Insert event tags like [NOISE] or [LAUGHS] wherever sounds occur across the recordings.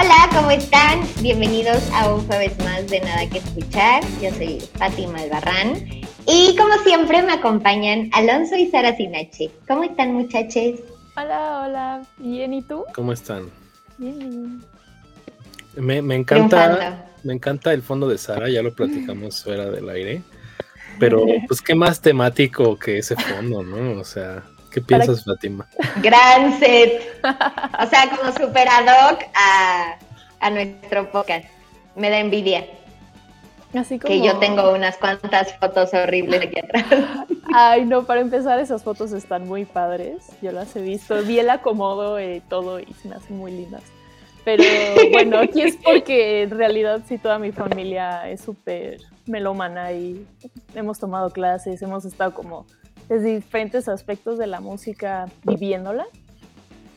Hola, ¿cómo están? Bienvenidos a un jueves más de Nada que Escuchar. Yo soy Fátima Albarrán y como siempre me acompañan Alonso y Sara Sinache. ¿Cómo están muchachos? Hola, hola. Bien, ¿y tú? ¿Cómo están? Bien. Me, me encanta, me encanta el fondo de Sara, ya lo platicamos fuera del aire. [LAUGHS] Pero, pues, ¿qué más temático que ese fondo, no? O sea, ¿qué piensas, Fátima? Gran set. O sea, como super ad hoc a, a nuestro podcast. Me da envidia. Así como... Que yo tengo unas cuantas fotos horribles aquí atrás. Ay, no, para empezar, esas fotos están muy padres. Yo las he visto. Vi el acomodo y todo y se me hacen muy lindas. Pero bueno, aquí es porque en realidad sí toda mi familia es súper melómana y hemos tomado clases, hemos estado como desde diferentes aspectos de la música viviéndola.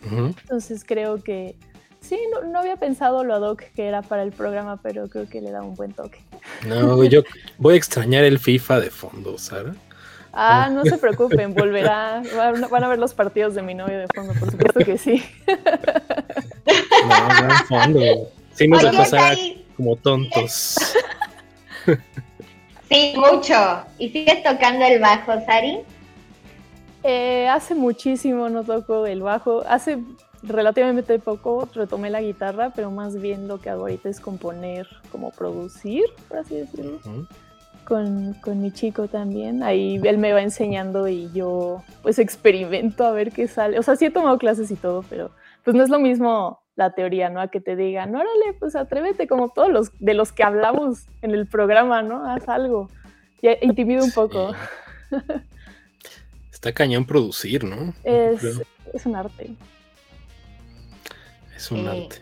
Entonces creo que sí, no, no había pensado lo ad hoc que era para el programa, pero creo que le da un buen toque. No, yo voy a extrañar el FIFA de fondo, Sara. Ah, no se preocupen, volverá. Van van a ver los partidos de mi novio de fondo, por supuesto que sí. No, no en fondo. Sí nos va a Oye, pasar Sari. como tontos. Sí, mucho. ¿Y sigues tocando el bajo, Sari? Eh, hace muchísimo no toco el bajo. Hace relativamente poco retomé la guitarra, pero más bien lo que hago ahorita es componer, como producir, por así decirlo. Ujú. Con, con mi chico también. Ahí él me va enseñando y yo pues experimento a ver qué sale. O sea, sí he tomado clases y todo, pero pues no es lo mismo la teoría, ¿no? A que te digan, órale, pues atrévete, como todos los de los que hablamos en el programa, ¿no? Haz algo. Ya [LAUGHS] intimida un poco. Sí. [LAUGHS] Está cañón producir, ¿no? Es, es un arte. Es un Sí. arte.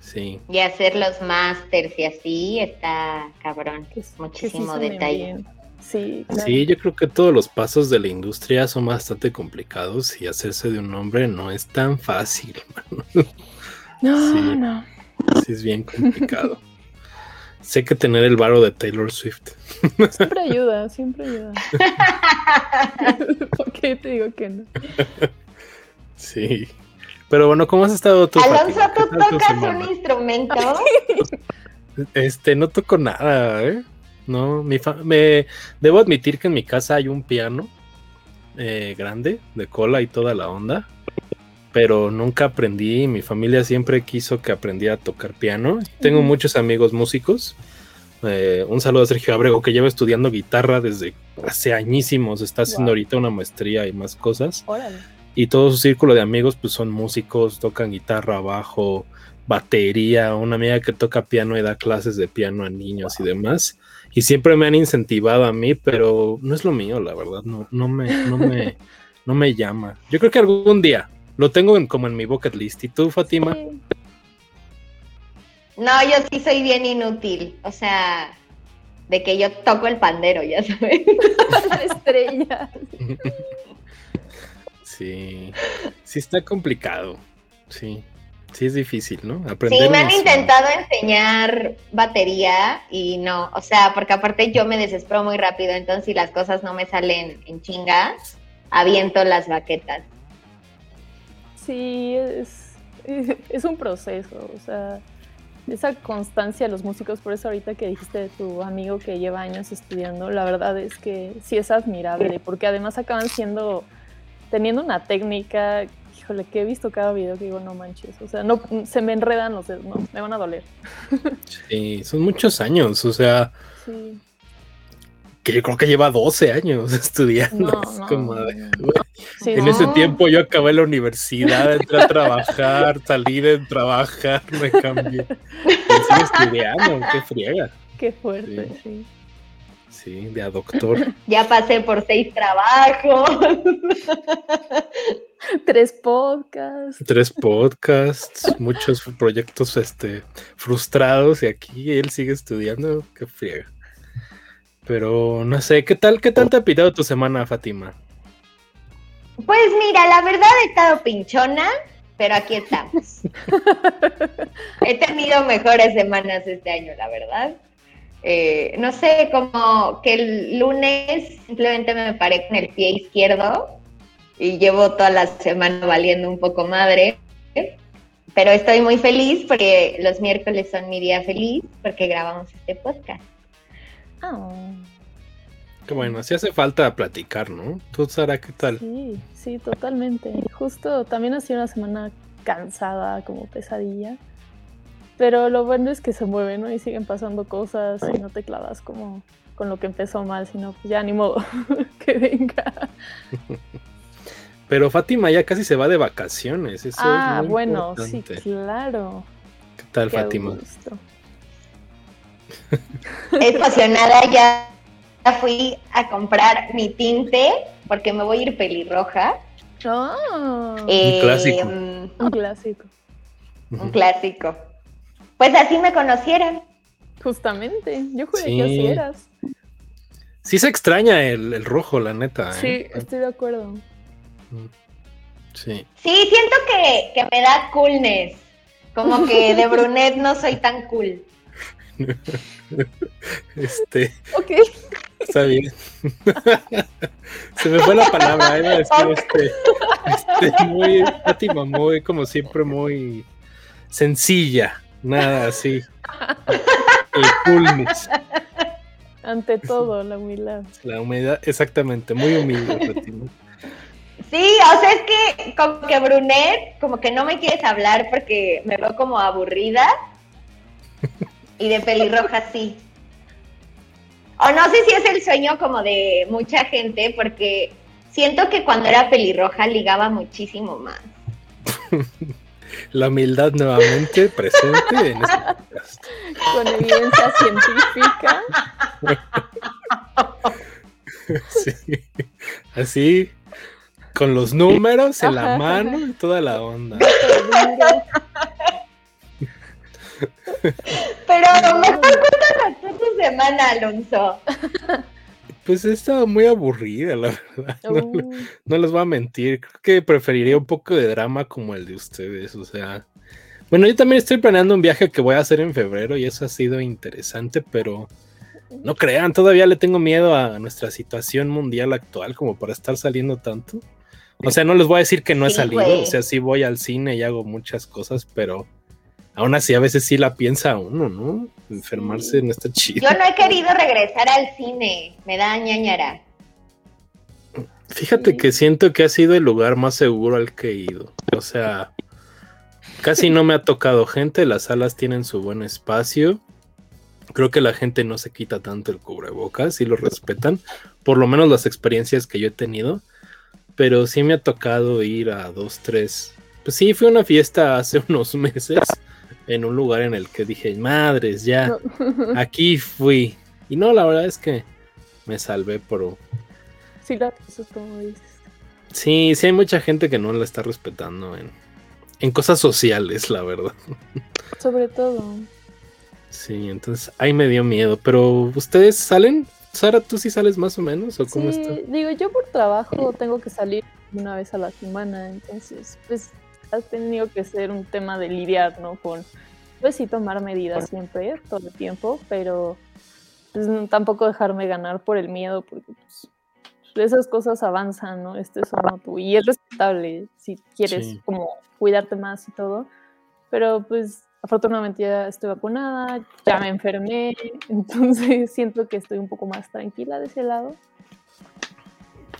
Sí. Y hacer los masters y así está cabrón. Que, s- que sí Muchísimo detalle. Sí, claro. Sí, yo creo que todos los pasos de la industria son bastante complicados y hacerse de un nombre no es tan fácil. [LAUGHS] No, Sí. no. Sí, es bien complicado. Sé que tener el varo de Taylor Swift. [LAUGHS] Siempre ayuda, siempre ayuda. [LAUGHS] ¿Por qué te digo que no? Sí. Pero bueno, ¿cómo has estado tú? Alonso, ¿tú tocas un instrumento? [LAUGHS] Este, no toco nada, ¿eh? No, mi fa- me debo admitir que en mi casa hay un piano eh, grande, de cola y toda la onda, pero nunca aprendí. Mi familia siempre quiso que aprendiera a tocar piano. Tengo Ujú. muchos amigos músicos. Eh, un saludo a Sergio Abrego, que lleva estudiando guitarra desde hace añísimos. Está haciendo Wow. ahorita una maestría y más cosas. Órale. Y todo su círculo de amigos pues son músicos, tocan guitarra, bajo, batería, una amiga que toca piano y da clases de piano a niños y demás. Y siempre me han incentivado a mí, pero no es lo mío, la verdad, no, no me, no me, [LAUGHS] no me llama. Yo creo que algún día lo tengo en- como en mi bucket list. ¿Y tú, Fátima? Sí. No, yo sí soy bien inútil. O sea, de que yo toco el pandero, ya sabes. [LAUGHS] [LAUGHS] La estrella. [LAUGHS] Sí, sí está complicado. Sí, sí es difícil, ¿no? Aprender. Sí, me han intentado enseñar batería y no, o sea, porque aparte yo me desespero muy rápido, entonces si las cosas no me salen en chinga, aviento las baquetas. Sí, es, [LAUGHS] es un proceso, o sea, esa constancia de los músicos, por eso ahorita que dijiste de tu amigo que lleva años estudiando, la verdad es que sí es admirable, porque además acaban siendo, teniendo una técnica, híjole, que he visto cada video que digo, no manches, o sea, no, se me enredan los dedos, no, me van a doler. [LAUGHS] Sí, son muchos años, o sea, Sí, que yo creo que lleva 12 años [LAUGHS] estudiando. no, como. Sí, En no. ese tiempo yo acabé la universidad, entré a trabajar, salí de trabajar, me cambié. Sigo estudiando, qué friega. Qué fuerte, sí. Sí, de a doctor. [LAUGHS] Ya pasé por seis trabajos. [LAUGHS] Tres podcasts. Tres podcasts, muchos proyectos este, frustrados y aquí él sigue estudiando, qué friega. Pero no sé, ¿qué tal, qué tal te ha pitado tu semana, Fátima? Pues mira, la verdad he estado pinchona, pero aquí estamos. [LAUGHS] he tenido mejores semanas este año, la verdad. Eh, no sé, como que el lunes simplemente me paré con el pie izquierdo y llevo toda la semana valiendo un poco madre. pero estoy muy feliz porque los miércoles son mi día feliz porque grabamos este podcast. Qué bueno, sí hace falta platicar, ¿no? ¿Tú, Sara, qué tal? sí, sí, totalmente. Justo también ha sido una semana cansada, como pesadilla. Pero lo bueno es que se mueve, ¿no? Y siguen pasando cosas y no te clavas como con lo que empezó mal, sino pues ya ni modo [LAUGHS] que venga. Pero Fátima ya casi se va de vacaciones. Eso ah, es muy bueno, sí, claro. ¿Qué tal, Qué Fátima? gusto. Emocionada ya fui a comprar mi tinte porque me voy a ir pelirroja. Ah, Eh, clásico. mm, un clásico. Un clásico. Pues así me conocieron. Justamente. Yo juré Sí. que así eras. Sí se extraña el, el rojo, la neta. Sí, ¿eh? estoy de acuerdo. Sí. Sí, siento que, que me da coolness. Como que de [LAUGHS] brunette no soy tan cool. [LAUGHS] Este, Ok. está bien. [LAUGHS] se me fue la palabra, iba a decir este, este, muy, Fátima, muy, como siempre, muy sencilla, nada así. El coolness, Ante todo, la humildad. la humedad, exactamente, muy humilde, Fátima. Sí, o sea, es que como que brunette, como que no me quieres hablar porque me veo como aburrida. Y de pelirroja [LAUGHS] sí. O no sé si es el sueño como de mucha gente, porque siento que cuando era pelirroja ligaba muchísimo más. [LAUGHS] La humildad nuevamente presente en este podcast. [LAUGHS] Con evidencia científica. Sí. Así, con los números en la mano y toda la onda. [LAUGHS] Pero mejor cuéntanos tú tu semana, Alonso. Pues he estado muy aburrida, la verdad. [LAUGHS] No, Uh, no les voy a mentir. Creo que preferiría un poco de drama como el de ustedes. O sea, bueno, yo también estoy planeando un viaje que voy a hacer en febrero y eso ha sido interesante, pero no crean, todavía le tengo miedo a nuestra situación mundial actual como para estar saliendo tanto. O sea, no les voy a decir que no he Sí, salido, o sea, sí voy al cine y hago muchas cosas, pero aún así a veces sí la piensa uno, ¿no? Enfermarse no está chido. Yo no he querido regresar al cine, me da ñañara. Fíjate que siento que ha sido el lugar más seguro al que he ido. O sea, casi no me ha tocado gente, las salas tienen su buen espacio. Creo que la gente no se quita tanto el cubrebocas y lo respetan, por lo menos las experiencias que yo he tenido. Pero sí me ha tocado ir a dos, tres. Pues sí, fue una fiesta hace [LAUGHS] unos meses en un lugar en el que dije, madres, ya, no. [LAUGHS] aquí fui. Y no, la verdad es que me salvé por, Sí, la eso es como dices. Sí, sí hay mucha gente que no la está respetando en, en cosas sociales, la verdad. Sobre todo. Sí, entonces ahí me dio miedo. Pero ¿ustedes salen? Sara, ¿tú sí sales más o menos? ¿O cómo sí, está? digo, yo por trabajo tengo que salir una vez a la semana, entonces, pues, ha tenido que ser un tema de lidiar, ¿no? Con, pues sí, tomar medidas siempre, todo el tiempo, pero pues, tampoco dejarme ganar por el miedo, porque pues, esas cosas avanzan, ¿no? Este es uno tú, y es respetable si quieres Sí. como cuidarte más y todo, pero pues afortunadamente ya estoy vacunada, ya me enfermé, [LAUGHS] entonces siento que estoy un poco más tranquila de ese lado.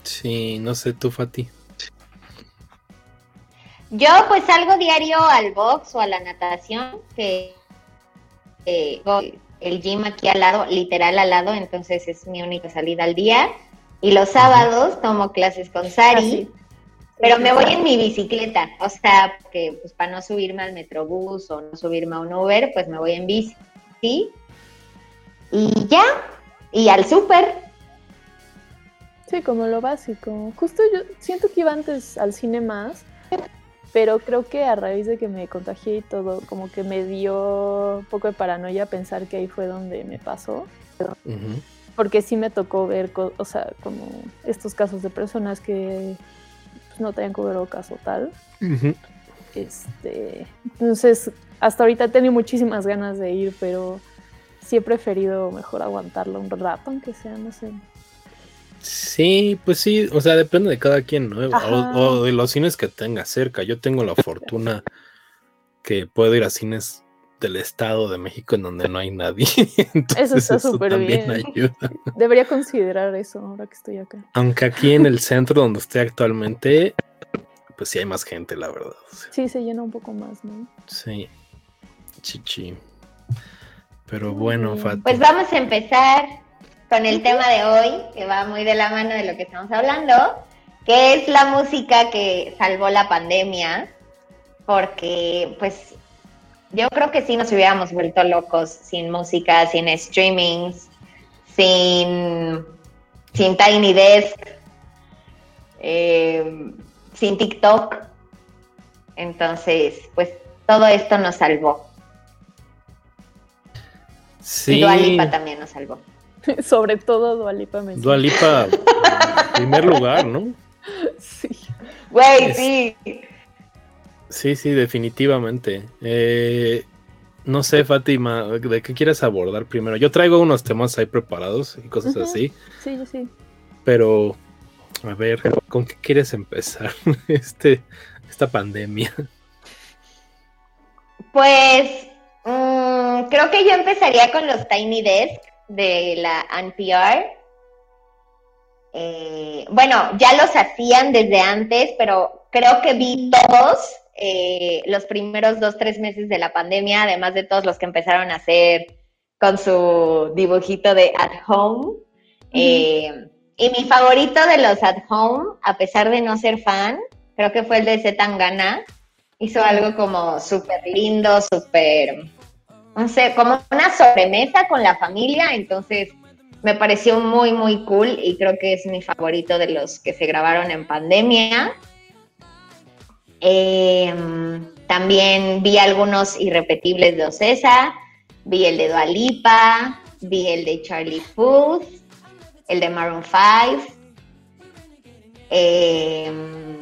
Sí, no sé, tú, Fati. Yo pues salgo diario al box o a la natación, que eh, el gym aquí al lado, literal al lado, entonces es mi única salida al día. Y los sábados tomo clases con Sari, Así. pero me voy en mi bicicleta, o sea, que pues para no subirme al metrobús o no subirme a un Uber, pues me voy en bici. ¿sí? Y ya, y al súper. Sí, como lo básico. Justo yo siento que iba antes al cine más, pero creo que a raíz de que me contagié y todo, como que me dio un poco de paranoia pensar que ahí fue donde me pasó. Porque sí me tocó ver, o sea, como estos casos de personas que pues, no tenían cubrebocas o tal. Este, entonces, hasta ahorita he tenido muchísimas ganas de ir, pero sí he preferido mejor aguantarlo un rato, aunque sea, no sé. Sí, pues sí, o sea, depende de cada quien, ¿no? O, o de los cines que tenga cerca. Yo tengo la fortuna que puedo ir a cines del Estado de México en donde no hay nadie. [LAUGHS] eso está súper bien. Ayuda. Debería considerar eso ahora que estoy acá. Aunque aquí en el centro donde estoy actualmente, pues sí hay más gente, la verdad. Sí, se llena un poco más, ¿no? Sí. Chichi. Pero bueno, Fati. Pues vamos a empezar con el tema de hoy, que va muy de la mano de lo que estamos hablando, que es la música que salvó la pandemia, porque pues yo creo que sí nos hubiéramos vuelto locos sin música, sin streamings, sin, sin Tiny Desk, eh, sin TikTok. Entonces, pues todo esto nos salvó. Sí. Y Dualipa también nos salvó. [LAUGHS] Sobre todo Dualipa me Dualipa, en [LAUGHS] primer lugar, ¿no? Sí. Güey, sí. Sí, sí, definitivamente. Eh, no sé, Fátima, ¿de qué quieres abordar primero? Yo traigo unos temas ahí preparados y cosas así. Sí, sí. Pero, a ver, ¿con qué quieres empezar [LAUGHS] este, esta pandemia? Pues, mm, creo que yo empezaría con los Tiny Desk de la NPR. Eh, bueno, ya los hacían desde antes, pero creo que vi todos eh, los primeros dos, tres meses de la pandemia, además de todos los que empezaron a hacer con su dibujito de at home. Eh, y mi favorito de los at home, a pesar de no ser fan, creo que fue el de Zetangana. Hizo algo como súper lindo, súper, no sé, como una sobremesa con la familia, entonces me pareció muy, muy cool y creo que es mi favorito de los que se grabaron en pandemia. Em, también vi algunos irrepetibles de Ocesa, vi el de Dualipa, vi el de Charlie Puth, el de Maroon 5. Em,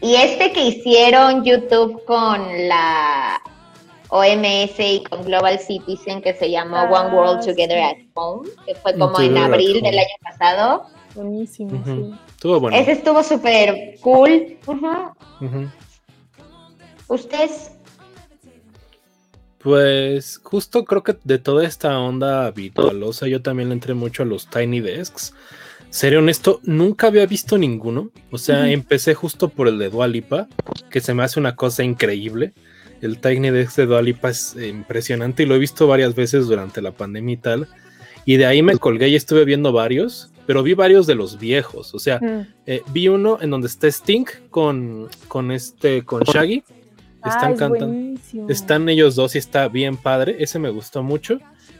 y este que hicieron YouTube con la OMS y con Global Citizen que se llamó ah, One World Together at Home, que fue como en abril del año pasado. Buenísimo, sí. Estuvo bueno. Ese estuvo súper cool. ¿Ustedes? Pues justo creo que de toda esta onda virtualosa yo también le entré mucho a los Tiny Desks. Seré honesto, nunca había visto ninguno. O sea, empecé justo por el de Dualipa, que se me hace una cosa increíble. El Tiny Desk de Dualipa es impresionante y lo he visto varias veces durante la pandemia y tal. Y de ahí me colgué y estuve viendo varios pero vi varios de los viejos. O sea, mm. eh, vi uno en donde está Stink con, con este, con Shaggy. Están cantando. Están ellos dos y está bien padre. Ese me gustó mucho.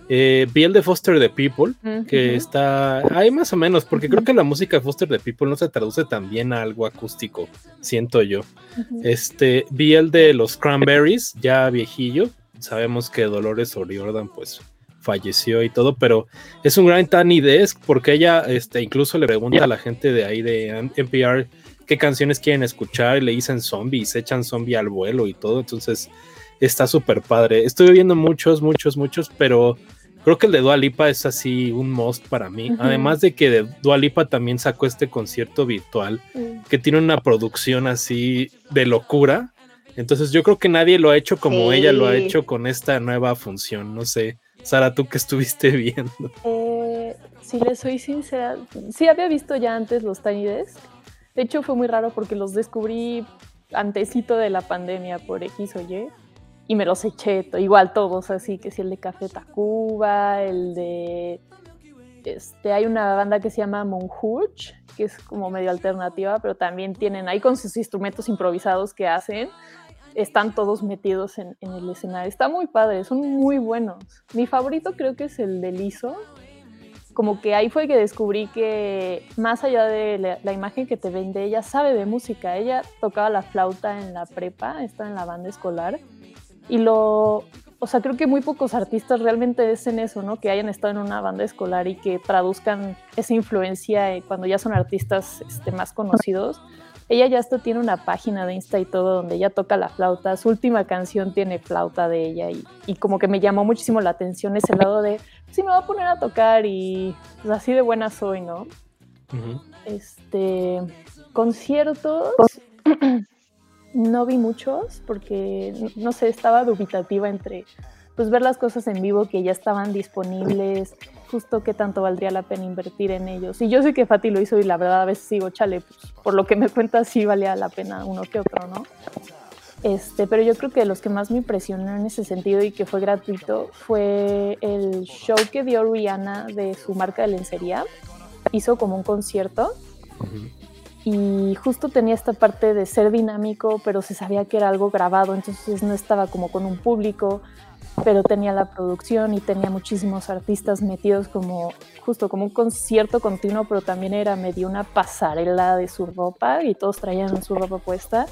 Eh, vi el de Foster the People, que está ahí más o menos, porque creo que la música de Foster the People no se traduce tan bien a algo acústico, siento yo. Este, vi el de los Cranberries, ya viejillo. Sabemos que Dolores O'Riordan, pues falleció y todo, pero es un gran Tiny Desk porque ella este, incluso le pregunta a la gente de ahí de NPR qué canciones quieren escuchar y le dicen zombie se echan zombie al vuelo y todo, entonces está súper padre. Estuve viendo muchos, muchos, muchos, pero creo que el de Dua Lipa es así un must para mí. Además de que de Dua Lipa también sacó este concierto virtual mm. que tiene una producción así de locura. Entonces yo creo que nadie lo ha hecho como ella lo ha hecho con esta nueva función. No sé, Sara, tú que estuviste [LAUGHS] viendo. Eh, si le soy sincera, sí había visto ya antes los Tiny Desk. De hecho, fue muy raro porque los descubrí antecito de la pandemia por X o Y y me los eché igual todos, así que sí, el de Café Tacuba, el de. Este, hay una banda que se llama Monhurch, que es como medio alternativa, pero también tienen ahí con sus instrumentos improvisados que hacen están todos metidos en, el escenario. Está muy padre, son muy buenos. Mi favorito creo que es el de Liso. Como que ahí fue que descubrí que más allá de la, imagen que te vende, ella sabe de música. Ella tocaba la flauta en la prepa, está en la banda escolar. Y lo, o sea, creo que muy pocos artistas realmente en eso, ¿no? Que hayan estado en una banda escolar y que traduzcan esa influencia cuando ya son artistas este, más conocidos ella ya hasta tiene una página de Insta y todo donde ella toca la flauta. Su última canción tiene flauta de ella y, como que me llamó muchísimo la atención ese lado de, sí, me voy a poner a tocar y pues así de buena soy, ¿no? Este, conciertos. [CLEARS THROAT] [CLEARS THROAT] no vi muchos porque, no sé, estaba dubitativa entre pues ver las cosas en vivo que ya estaban disponibles, justo qué tanto valdría la pena invertir en ellos. Y yo sé que Fati lo hizo y la verdad a veces sigo, chale, pues, por lo que me cuenta sí valía la pena uno que otro, ¿no? Este, pero yo creo que los que más me impresionó en ese sentido y que fue gratuito fue el show que dio Rihanna de su marca de lencería. Hizo como un concierto y justo tenía esta parte de ser dinámico, pero se sabía que era algo grabado, entonces no estaba como con un público, pero tenía la producción y tenía muchísimos artistas metidos como justo como un concierto continuo, pero también era medio una pasarela de su ropa y todos traían su ropa puesta.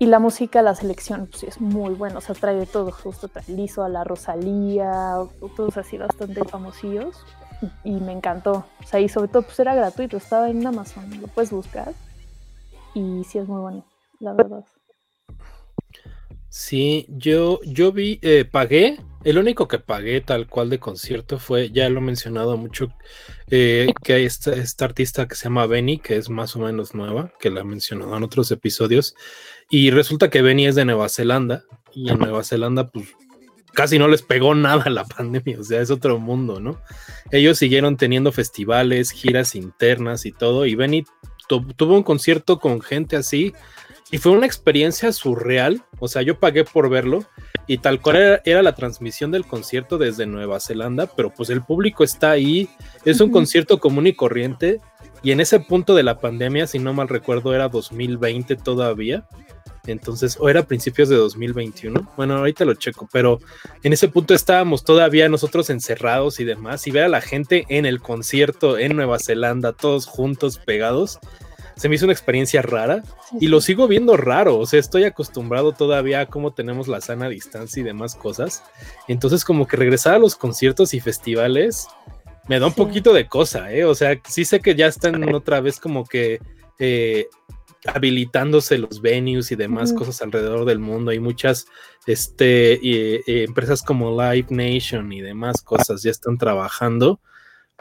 Y la música, la selección, pues es muy buena, o sea, trae de todo, justo trae liso a la Rosalía, todos así bastante famosillos y me encantó. O sea, y sobre todo pues era gratuito, estaba en Amazon, lo puedes buscar y sí es muy bueno, la verdad. Sí, yo, yo vi, eh, pagué, el único que pagué tal cual de concierto fue, ya lo he mencionado mucho, eh, que hay esta, esta, artista que se llama Benny, que es más o menos nueva, que la he mencionado en otros episodios, y resulta que Benny es de Nueva Zelanda, y en Nueva Zelanda pues casi no les pegó nada la pandemia, o sea, es otro mundo, ¿no? Ellos siguieron teniendo festivales, giras internas y todo, y Benny tuvo un concierto con gente así, y fue una experiencia surreal, o sea, yo pagué por verlo, y tal cual era, la transmisión del concierto desde Nueva Zelanda, pero pues el público está ahí, es un concierto común y corriente, y en ese punto de la pandemia, si no mal recuerdo, era 2020 todavía, entonces, o era principios de 2021. Bueno, ahorita lo checo, pero en ese punto estábamos todavía nosotros encerrados y demás. Y ver a la gente en el concierto en Nueva Zelanda, todos juntos, pegados, se me hizo una experiencia rara y lo sigo viendo raro. O sea, estoy acostumbrado todavía a cómo tenemos la sana distancia y demás cosas. Entonces, como que regresar a los conciertos y festivales me da un poquito de cosa, ¿eh? O sea, sí sé que ya están otra vez como que. Eh, habilitándose los venues y demás cosas alrededor del mundo. Hay muchas este, empresas como Live Nation y demás cosas ya están trabajando,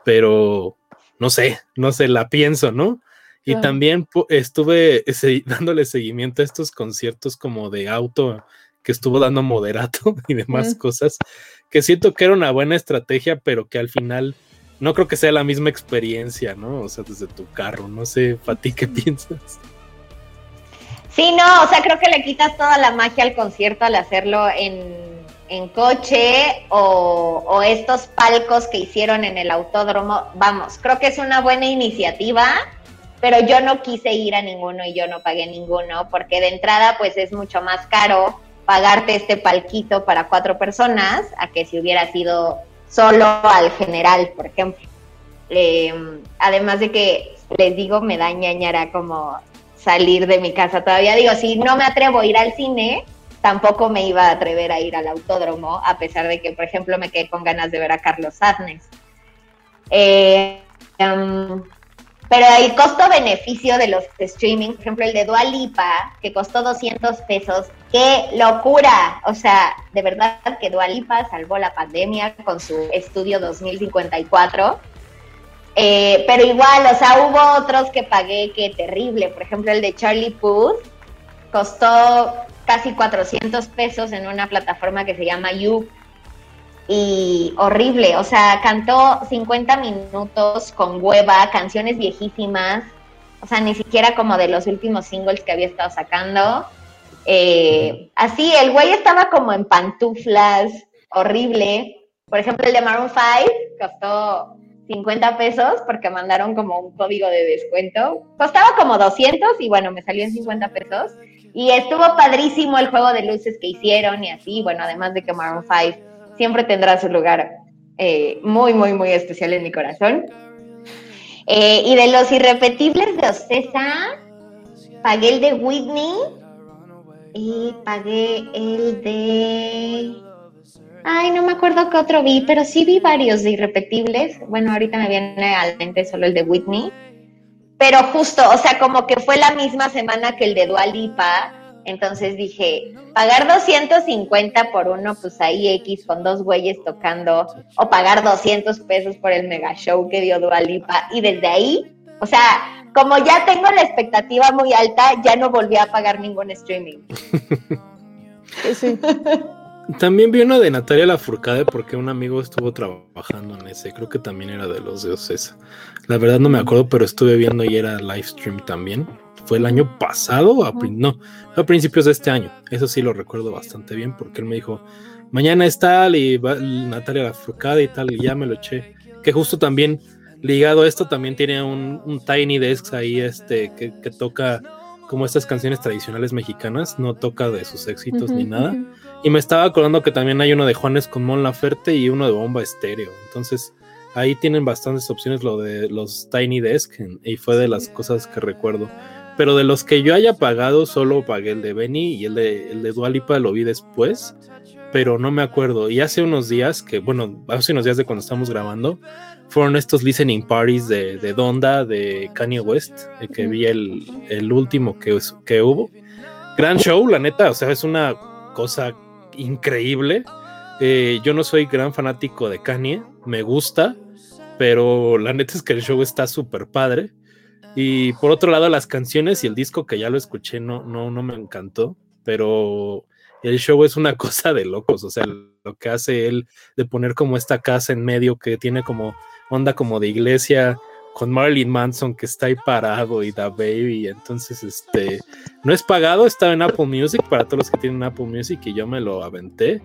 pero no sé, no sé, la pienso, ¿no? Y también estuve [LAUGHS] dándole seguimiento a estos conciertos como de auto que estuvo dando Moderato [LAUGHS] y demás cosas, que siento que era una buena estrategia, pero que al final no creo que sea la misma experiencia, ¿no? O sea, desde tu carro, no sé, ¿para ti qué [LAUGHS] piensas? Sí, no, o sea, creo que le quitas toda la magia al concierto al hacerlo en, coche o, o, estos palcos que hicieron en el autódromo. Vamos, creo que es una buena iniciativa, pero yo no quise ir a ninguno y yo no pagué ninguno, porque de entrada pues es mucho más caro pagarte este palquito para cuatro personas a que si hubiera sido solo al general, por ejemplo. Em, además de que les digo, me da ñañara como salir de mi casa todavía. Digo, si no me atrevo a ir al cine, tampoco me iba a atrever a ir al autódromo, a pesar de que, por ejemplo, me quedé con ganas de ver a Carlos Sadness. Eh, em, pero el costo-beneficio de los streaming, por ejemplo, el de Dua Lipa, que costó 200 pesos, ¡qué locura! O sea, de verdad que Dua Lipa salvó la pandemia con su estudio 2054 eh, pero igual, o sea, hubo otros que pagué que terrible. Por ejemplo, el de Charlie Puth costó casi 400 pesos en una plataforma que se llama You. Y horrible, o sea, cantó 50 minutos con hueva, canciones viejísimas, o sea, ni siquiera como de los últimos singles que había estado sacando. Eh, así, el güey estaba como en pantuflas, horrible. Por ejemplo, el de Maroon 5 costó 50 pesos porque mandaron como un código de descuento. Costaba como 200 y bueno, me salió en 50 pesos. Y estuvo padrísimo el juego de luces que hicieron y así, bueno, además de que Maroon 5 siempre tendrá su lugar eh, muy, muy, muy especial en mi corazón. Eh, y de los irrepetibles de Ocesa, pagué el de Whitney y pagué el de Ay, no me acuerdo qué otro vi, pero sí vi varios de irrepetibles. Bueno, ahorita me viene al mente solo el de Whitney. Pero justo, o sea, como que fue la misma semana que el de Dualipa. Entonces dije, pagar 250 por uno, pues ahí X con dos güeyes tocando, o pagar 200 pesos por el mega show que dio Dualipa. Y desde ahí, o sea, como ya tengo la expectativa muy alta, ya no volví a pagar ningún streaming. [LAUGHS] Sí. [LAUGHS] También vi uno de Natalia Lafourcade porque un amigo estuvo trabajando en ese. Creo que también era de los de Ocesa. La verdad no me acuerdo, pero estuve viendo y era live stream también. Fue el año pasado, a, no, a principios de este año. Eso sí lo recuerdo bastante bien porque él me dijo, mañana es tal y va Natalia Lafourcade y tal, y ya me lo eché. Que justo también ligado a esto también tiene un, Tiny Desk ahí este, que, toca como estas canciones tradicionales mexicanas, no toca de sus éxitos ni nada. Y me estaba acordando que también hay uno de Juanes con Mon Laferte y uno de Bomba Estéreo. Entonces, ahí tienen bastantes opciones lo de los Tiny Desk y fue de las cosas que recuerdo. Pero de los que yo haya pagado, solo pagué el de Benny y el de, el de Dualipa lo vi después, pero no me acuerdo. Y hace unos días, que bueno, hace unos días de cuando estamos grabando, fueron estos listening parties de, de Donda, de Kanye West, que vi el, el último que, que hubo. Gran show, la neta, o sea, es una cosa increíble. Eh, yo no soy gran fanático de Kanye, me gusta, pero la neta es que el show está súper padre. Y por otro lado, las canciones y el disco que ya lo escuché no, no, no me encantó, pero el show es una [LAUGHS] cosa de locos, o sea, lo que hace él de poner como esta casa en medio que tiene como onda como de iglesia con Marilyn Manson que está ahí parado y da baby, entonces este no es pagado, estaba en Apple Music para todos los que tienen Apple Music y yo me lo aventé.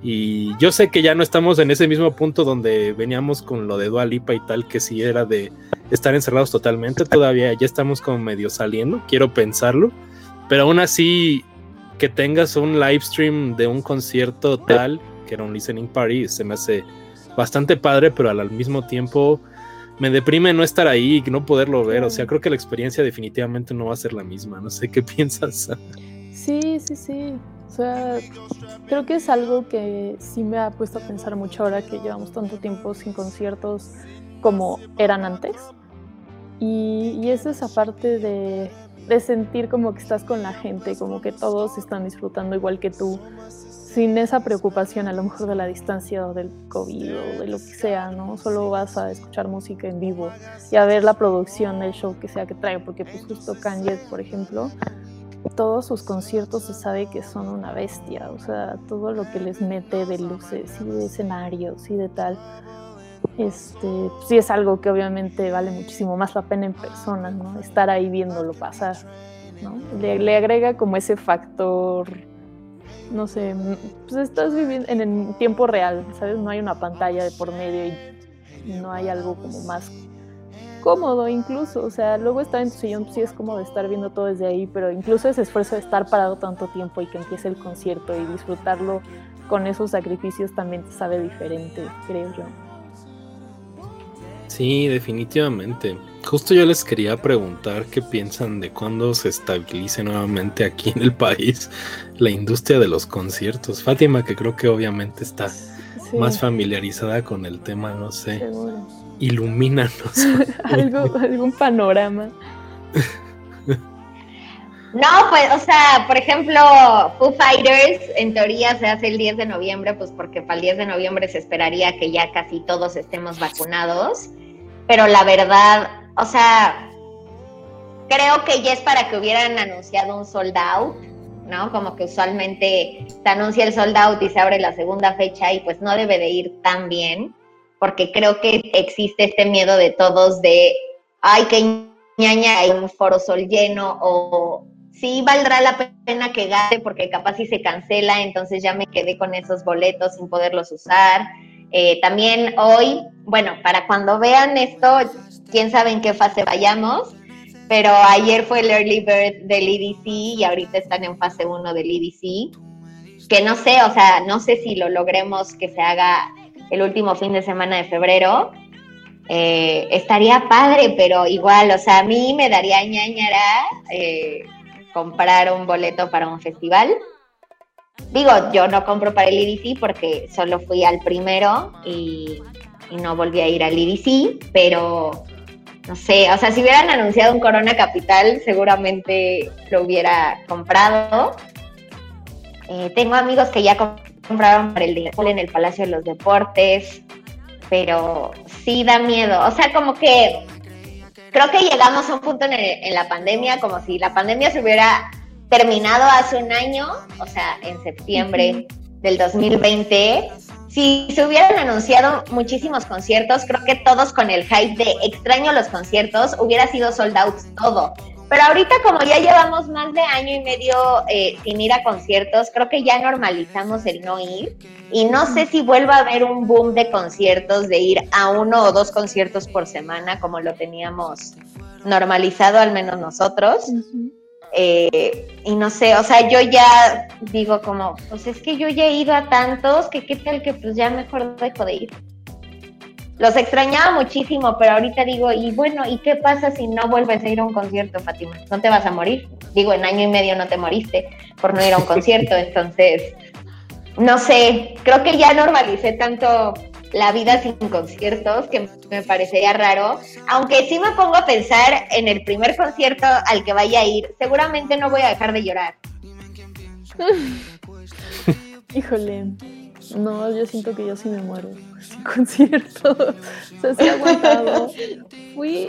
Y yo sé que ya no estamos en ese mismo punto donde veníamos con lo de Dua Lipa y tal, que si era de estar encerrados totalmente, todavía ya estamos como medio saliendo, quiero pensarlo, pero aún así que tengas un live stream de un concierto tal, que era un listening party, se me hace bastante padre, pero al mismo tiempo me deprime no estar ahí y no poderlo ver. O sea, creo que la experiencia definitivamente no va a ser la misma. No sé qué [LAUGHS] piensas. Sí, sí, sí. O sea, creo que es algo que sí me ha puesto a pensar mucho ahora que llevamos tanto tiempo sin conciertos como eran antes. Y, y es esa parte de, de sentir como que estás con la gente, como que todos están disfrutando igual que tú, sin esa preocupación a lo mejor de la distancia o del COVID o de lo que sea, ¿no? Solo vas a escuchar música en vivo y a ver la producción del show que sea que trae, porque pues justo Kanye, por ejemplo, todos sus conciertos se sabe que son una bestia, o sea, todo lo que les mete de luces y de escenarios y de tal, este, sí es algo que obviamente vale muchísimo más la pena en persona, ¿no? Estar ahí viéndolo pasar, ¿no? Le agrega como ese factor no sé, pues estás viviendo en el tiempo real, ¿sabes? No hay una pantalla de por medio y no hay algo como más cómodo incluso, o sea, luego estar en tu sillón pues sí es como de estar viendo todo desde ahí, pero incluso ese esfuerzo de estar parado tanto tiempo y que empiece el concierto y disfrutarlo con esos sacrificios también te sabe diferente, creo yo. Sí, definitivamente. Justo yo les quería preguntar qué piensan de cuándo se estabilice nuevamente aquí en el país la industria de los conciertos. Fátima, que creo que obviamente está más familiarizada con el tema, no sé. Seguro. Ilumínanos. [LAUGHS] algún panorama. No, pues, o sea, por ejemplo, Foo Fighters en teoría se hace el 10 de noviembre, pues porque para el 10 de noviembre se esperaría que ya casi todos estemos vacunados pero la verdad, o sea, creo que ya es para que hubieran anunciado un sold out, ¿no? Como que usualmente se anuncia el sold out y se abre la segunda fecha y pues no debe de ir tan bien, porque creo que existe este miedo de todos de, ay, que ñaña, hay un foro sol lleno o sí valdrá la pena que gaste porque capaz si se cancela, entonces ya me quedé con esos boletos sin poderlos usar. Eh, también hoy, bueno, para cuando vean esto, quién sabe en qué fase vayamos, pero ayer fue el Early Bird del EDC y ahorita están en fase 1 del EDC, que no sé, o sea, no sé si lo logremos que se haga el último fin de semana de febrero. Eh, estaría padre, pero igual, o sea, a mí me daría ñañara eh, comprar un boleto para un festival Digo, yo no compro para el EDC porque solo fui al primero y, no volví a ir al EDC, pero no sé, o sea, si hubieran anunciado un Corona Capital, seguramente lo hubiera comprado. Eh, tengo amigos que ya compraron para el Liverpool en el Palacio de los Deportes, pero sí da miedo. O sea, como que creo que llegamos a un punto en, en la pandemia como si la pandemia se hubiera terminado hace un año, o sea, en septiembre del 2020, si se hubieran anunciado muchísimos conciertos, creo que todos con el hype de extraño los conciertos, hubiera sido sold out todo. Pero ahorita como ya llevamos más de año y medio eh, sin ir a conciertos, creo que ya normalizamos el no ir. Y no sé si vuelva a haber un boom de conciertos, de ir a uno o dos conciertos por semana, como lo teníamos normalizado, al menos nosotros. Eh, y no sé, o sea, yo ya digo como, pues es que yo ya he ido a tantos que qué tal que pues ya mejor dejo de ir. Los extrañaba muchísimo, pero ahorita digo, y bueno, ¿y qué pasa si no vuelves a ir a un concierto, Fátima? No te vas a morir. Digo, en año y medio no te moriste por no ir a un concierto, [LAUGHS] entonces, no sé, creo que ya normalicé tanto la vida sin conciertos, que me parecería raro. Aunque sí me pongo a pensar en el primer concierto al que vaya a ir, seguramente no voy a dejar de llorar. [LAUGHS] Híjole, no, yo siento que yo sí me muero [LAUGHS] sin conciertos. [LAUGHS] O sea, sí aguantado. Fui,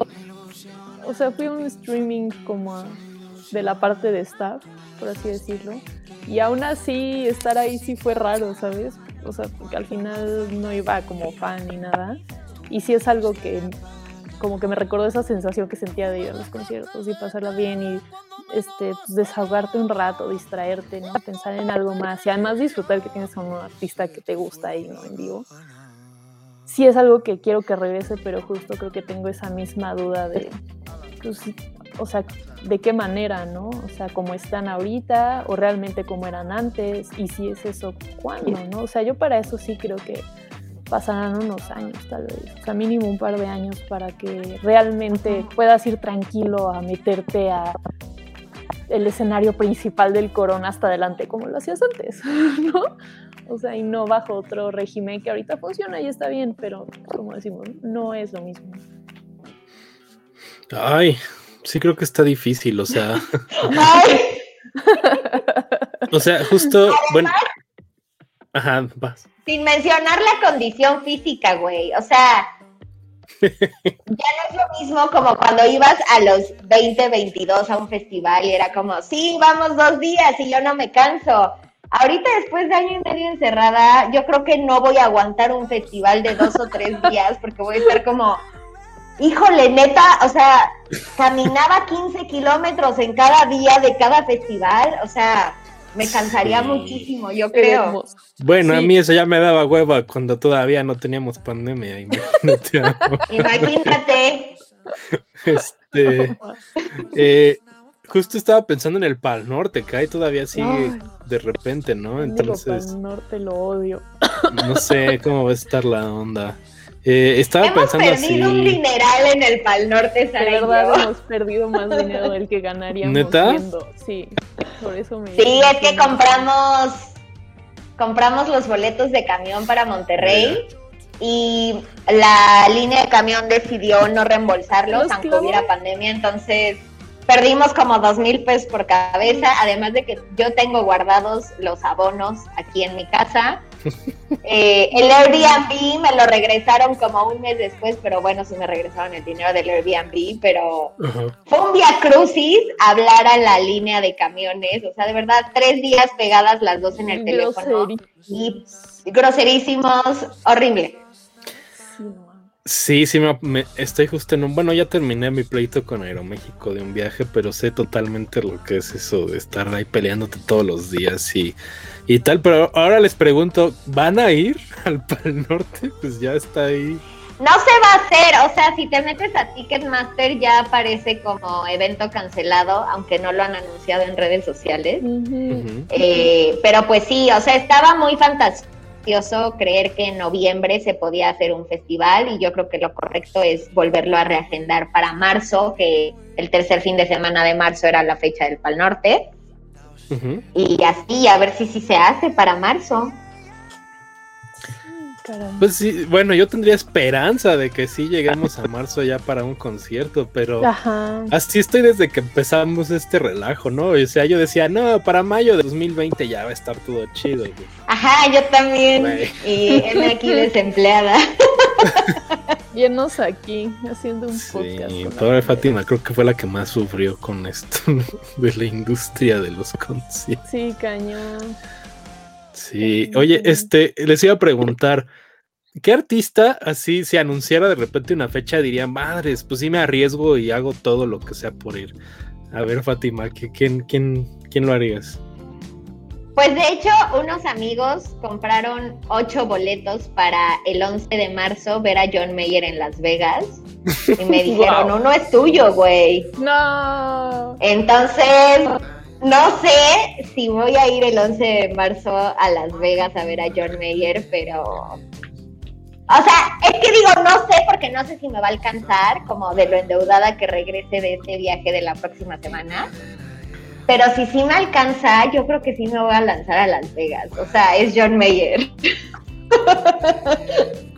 o sea, fui a un streaming como de la parte de staff, por así decirlo. Y aún así, estar ahí sí fue raro, ¿sabes? O sea, porque al final no iba como fan ni nada. Y sí es algo que como que me recordó esa sensación que sentía de ir a los conciertos y pasarla bien y este, pues, desahogarte un rato, distraerte, ¿no? pensar en algo más y además disfrutar que tienes a un artista que te gusta ahí ¿no? en vivo. Sí es algo que quiero que regrese, pero justo creo que tengo esa misma duda de, pues, o sea, de qué manera, ¿no? O sea, cómo están ahorita o realmente cómo eran antes y si es eso, ¿cuándo, no? O sea, yo para eso sí creo que pasarán unos años tal vez, o sea, mínimo un par de años para que realmente puedas ir tranquilo a meterte a el escenario principal del corona hasta adelante como lo hacías antes, [LAUGHS] ¿no? O sea, y no bajo otro régimen que ahorita funciona y está bien, pero como decimos, no es lo mismo. Ay, sí creo que está difícil, o sea. o sea, justo, bueno. Ajá, vas. Sin mencionar la condición física, güey. O sea, ya no es lo mismo como cuando ibas a los 20, 22 a un festival y era como, sí, vamos dos días y yo no me canso. Ahorita después de año y medio encerrada, yo creo que no voy a aguantar un festival de dos o tres días porque voy a estar como, híjole, neta, o sea, caminaba 15 kilómetros en cada día de cada festival, o sea, me cansaría muchísimo, yo creo. Bueno, a mí eso ya me daba hueva cuando todavía no teníamos pandemia. [LAUGHS] Imagínate. Este, eh, justo estaba pensando en el Pal Norte, que ahí todavía sigue de repente, ¿no? Entonces. El Pal Norte lo odio. No sé cómo va a estar la onda. Eh, estaba hemos pensando perdido un dineral en el Pal Norte, De verdad hemos perdido más dinero del que ganaríamos ¿Neta? Sí, por eso me... Sí, es que compramos compramos los boletos de camión para Monterrey y la línea de camión decidió no reembolsarlos ¿Los aunque hubiera pandemia, entonces perdimos como dos mil pesos por cabeza, además de que yo tengo guardados los abonos aquí en mi casa. Eh, el Airbnb me lo regresaron como un mes después, pero bueno, sí me regresaron el dinero del Airbnb, pero Ajá. fue un via crucis hablar a la línea de camiones, o sea, de verdad, tres días pegadas las dos en el teléfono y groserísimos, horrible. Sí. Sí, me, me- estoy justo en un. Bueno, ya terminé mi pleito con Aeroméxico de un viaje, pero sé totalmente lo que es eso de estar ahí peleándote todos los días y, y tal. Pero ahora les pregunto: ¿van a ir [LAUGHS] al Pal Norte? Pues ya está ahí. No se va a hacer, o sea, si te metes a Ticketmaster ya aparece como evento cancelado, aunque no lo han anunciado en redes sociales. Eh, pero pues sí, o sea, estaba muy fantasioso creer que en noviembre se podía hacer un festival y yo creo que lo correcto es volverlo a reagendar para marzo, que el tercer fin de semana de marzo era la fecha del Pal Norte. Y así, a ver si sí se hace para marzo. Caramba. Pues sí, bueno, yo tendría esperanza de que sí lleguemos a marzo ya para un concierto, pero Ajá. así estoy desde que empezamos este relajo, ¿no? O sea, yo decía, no, para mayo de 2020 ya va a estar todo chido. güey". Ajá, yo también. Güey. Y él aquí [LAUGHS] desempleada. Viennos aquí haciendo un podcast. Sí, pobre Fátima, creo que fue la que más sufrió con esto de la industria de los conciertos. Sí, cañón. Sí, oye, este, les iba a preguntar, ¿qué artista así si anunciara de repente una fecha diría, madres, pues sí me arriesgo y hago todo lo que sea por ir? A ver, Fátima, ¿quién, quién, quién lo harías? Pues de hecho, unos amigos compraron ocho boletos para el 11 de marzo ver a John Mayer en Las Vegas. Y me [LAUGHS] dijeron, uno es tuyo, güey. No. Entonces, no sé si voy a ir el 11 de marzo a Las Vegas a ver a John Mayer, pero... O sea, es que digo, no sé porque no sé si me va a alcanzar, como de lo endeudada que regrese de este viaje de la próxima semana. Pero si sí me alcanza, yo creo que sí me voy a lanzar a Las Vegas. O sea, es John Mayer.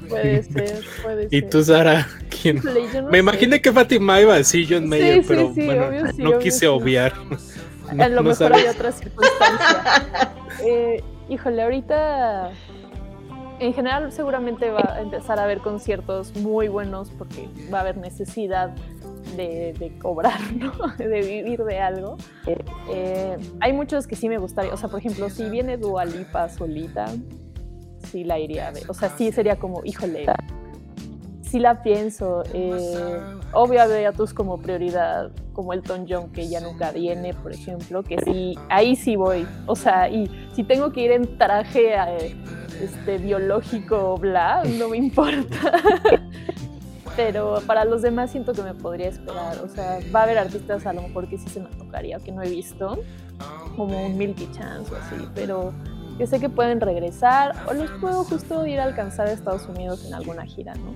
Puede ser, puede ser. ¿Y tú, Sara? ¿Quién? No Me sé. imaginé que Fátima iba a decir John Mayer, sí, pero sí, bueno, obvio sí, no obvio quise sí. [LAUGHS] a lo No mejor sabes. hay otra circunstancia. [LAUGHS] Eh, híjole, ahorita en general seguramente va a empezar a haber conciertos muy buenos porque va a haber necesidad de, de cobrar, [LAUGHS] ¿no? de vivir de algo. Eh, hay muchos que sí me gustaría, o sea, por ejemplo, si viene Dua Lipa solita, sí la iría a ver. O sea, sí sería como, híjole, sí la pienso. Eh, obvio había tus como prioridad, como Elton John, que ya nunca viene, por ejemplo, que sí, ahí sí voy. O sea, y si tengo que ir en traje eh, este, biológico, bla, no me importa. [LAUGHS] Pero para los demás siento que me podría esperar. O sea, va a haber artistas a lo mejor que sí se me tocaría, que no he visto, como un Milky Chance o así, pero que sé que pueden regresar o los puedo justo ir a alcanzar a Estados Unidos en alguna gira, ¿no?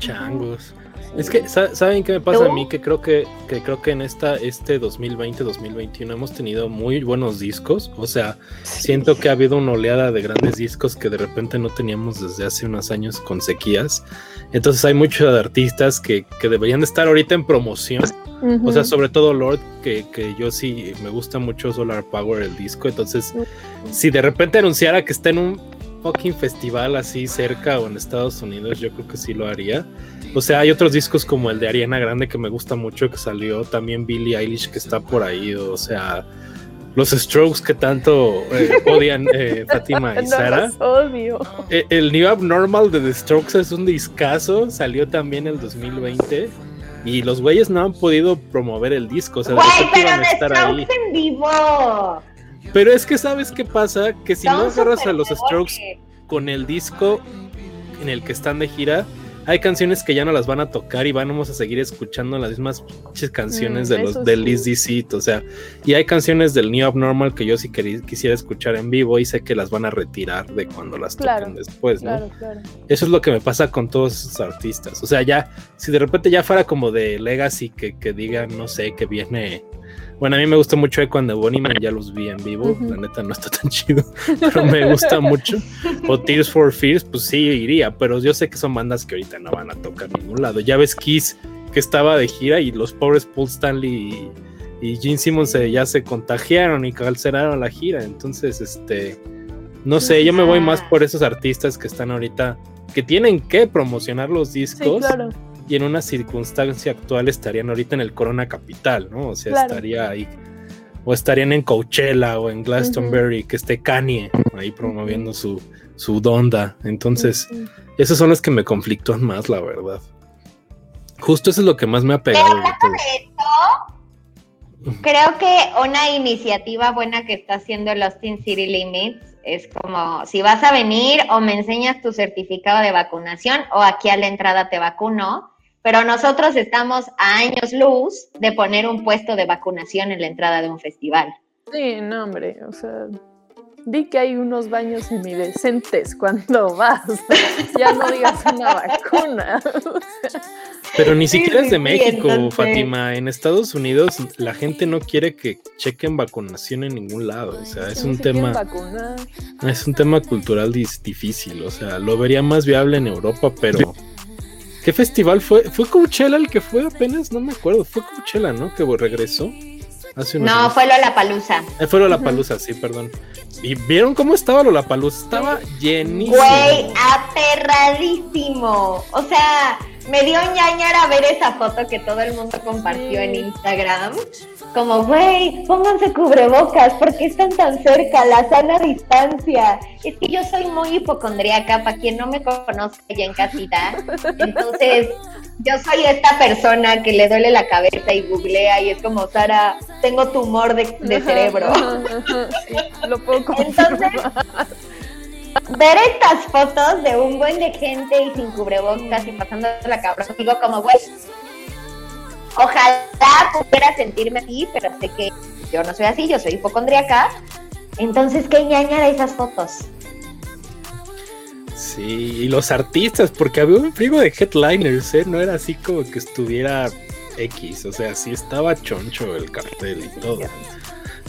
Changos. Es que, sa- ¿saben qué me pasa a mí? Que creo que, que creo que en esta, este 2020-2021 hemos tenido muy buenos discos. O sea, siento que ha habido una oleada de grandes discos que de repente no teníamos desde hace unos años con sequías. Entonces hay muchos artistas que, que deberían de estar ahorita en promoción. O sea, sobre todo Lord, que, que yo sí me gusta mucho Solar Power el disco. Entonces, si de repente anunciara que está en un fucking festival así cerca o en Estados Unidos, yo creo que sí lo haría. O sea, hay otros discos como el de Ariana Grande que me gusta mucho que salió, también Billie Eilish que está por ahí, o sea, los Strokes que tanto eh, odian eh, [LAUGHS] Fátima y no Sara. odio. Eh, El New Abnormal de The Strokes es un discazo, salió también el 2020 y los güeyes no han podido promover el disco, o sea, Güey, pero de estar ahí. Strokes en vivo. Pero es que sabes qué pasa, que si no agarras a los. Strokes con el disco en el que están de gira, hay canciones que ya no las van a tocar y vamos a seguir escuchando las mismas pinches canciones Mm, de los del sí. Liz Deceit, o sea, y hay canciones del New Abnormal que yo sí quisiera escuchar en vivo y sé que las van a retirar de cuando las Claro, toquen después, ¿no? Claro, claro. Eso es lo que me pasa con todos esos artistas. O sea, ya, si de repente ya fuera como de Legacy, que, que digan, no sé, que viene. Bueno, a mí me gusta mucho Echo and the ya los vi en vivo. La neta no está tan chido, [LAUGHS] pero me gusta mucho. O Tears for Fears, pues sí, iría, pero yo sé que son bandas que ahorita no van a tocar ningún lado. Ya ves Kiss, que estaba de gira y los pobres Paul Stanley y, y Gene Simmons se- ya se contagiaron y cancelaron la gira. Entonces, este. No sé, yo me voy más por esos artistas que están ahorita, que tienen que promocionar los Sí, discos claro. Y en una circunstancia actual estarían ahorita en el Corona Capital, ¿no? O sea, Claro. estaría ahí. O estarían en Coachella o en Glastonbury, que esté Kanye ahí promoviendo su, su donda. Entonces, Ujú. esos son los que me conflictúan más, la verdad. Justo eso es lo que más me ha pegado. de todo. Creo que una iniciativa buena que está haciendo el Austin City Limits es como, si vas a venir o me enseñas tu certificado de vacunación o aquí a la entrada te vacuno, pero nosotros estamos a años luz de poner un puesto de vacunación en la entrada de un festival. Sí, no, hombre, o sea, vi que hay unos baños semidecentes cuando [LAUGHS] vas. ya no digas una vacuna. Pero ni siquiera sí, es de sí, México, entonces- Fátima. En Estados Unidos la gente no quiere que chequen vacunación en ningún lado. O sea, es No un se tema... vacunar. Es un tema cultural difícil, o sea, lo vería más viable en Europa, pero ¿qué festival fue? ¿Fue Coachella el que fue apenas? No me acuerdo, fue Coachella, ¿no? Que regresó. no, fue Lollapalooza. Eh, fue Lollapalooza, sí, perdón. ¿Y vieron cómo estaba Lollapalooza? Estaba llenísimo. Güey, aterradísimo. O sea, me dio ñañara ver esa foto que todo el mundo compartió en Instagram. Como, güey, pónganse cubrebocas, porque están tan cerca? La sana distancia. Es que yo soy muy hipocondríaca, para quien no me conoce ya en casita. Entonces, yo soy esta persona que le duele la cabeza y googlea y es como, Sara, tengo tumor de, cerebro. lo puedo Entonces, ver estas fotos de un buen de gente y sin cubrebocas y pasando la cabrón, digo como, güey, ojalá pudiera sentirme así, pero sé que yo no soy así, yo soy hipocondríaca. Entonces, ¿qué ñaña de esas fotos? Sí, y los artistas, porque había un frigo de headliners, ¿eh? No era así como que estuviera X, o sea, sí estaba choncho el cartel y todo.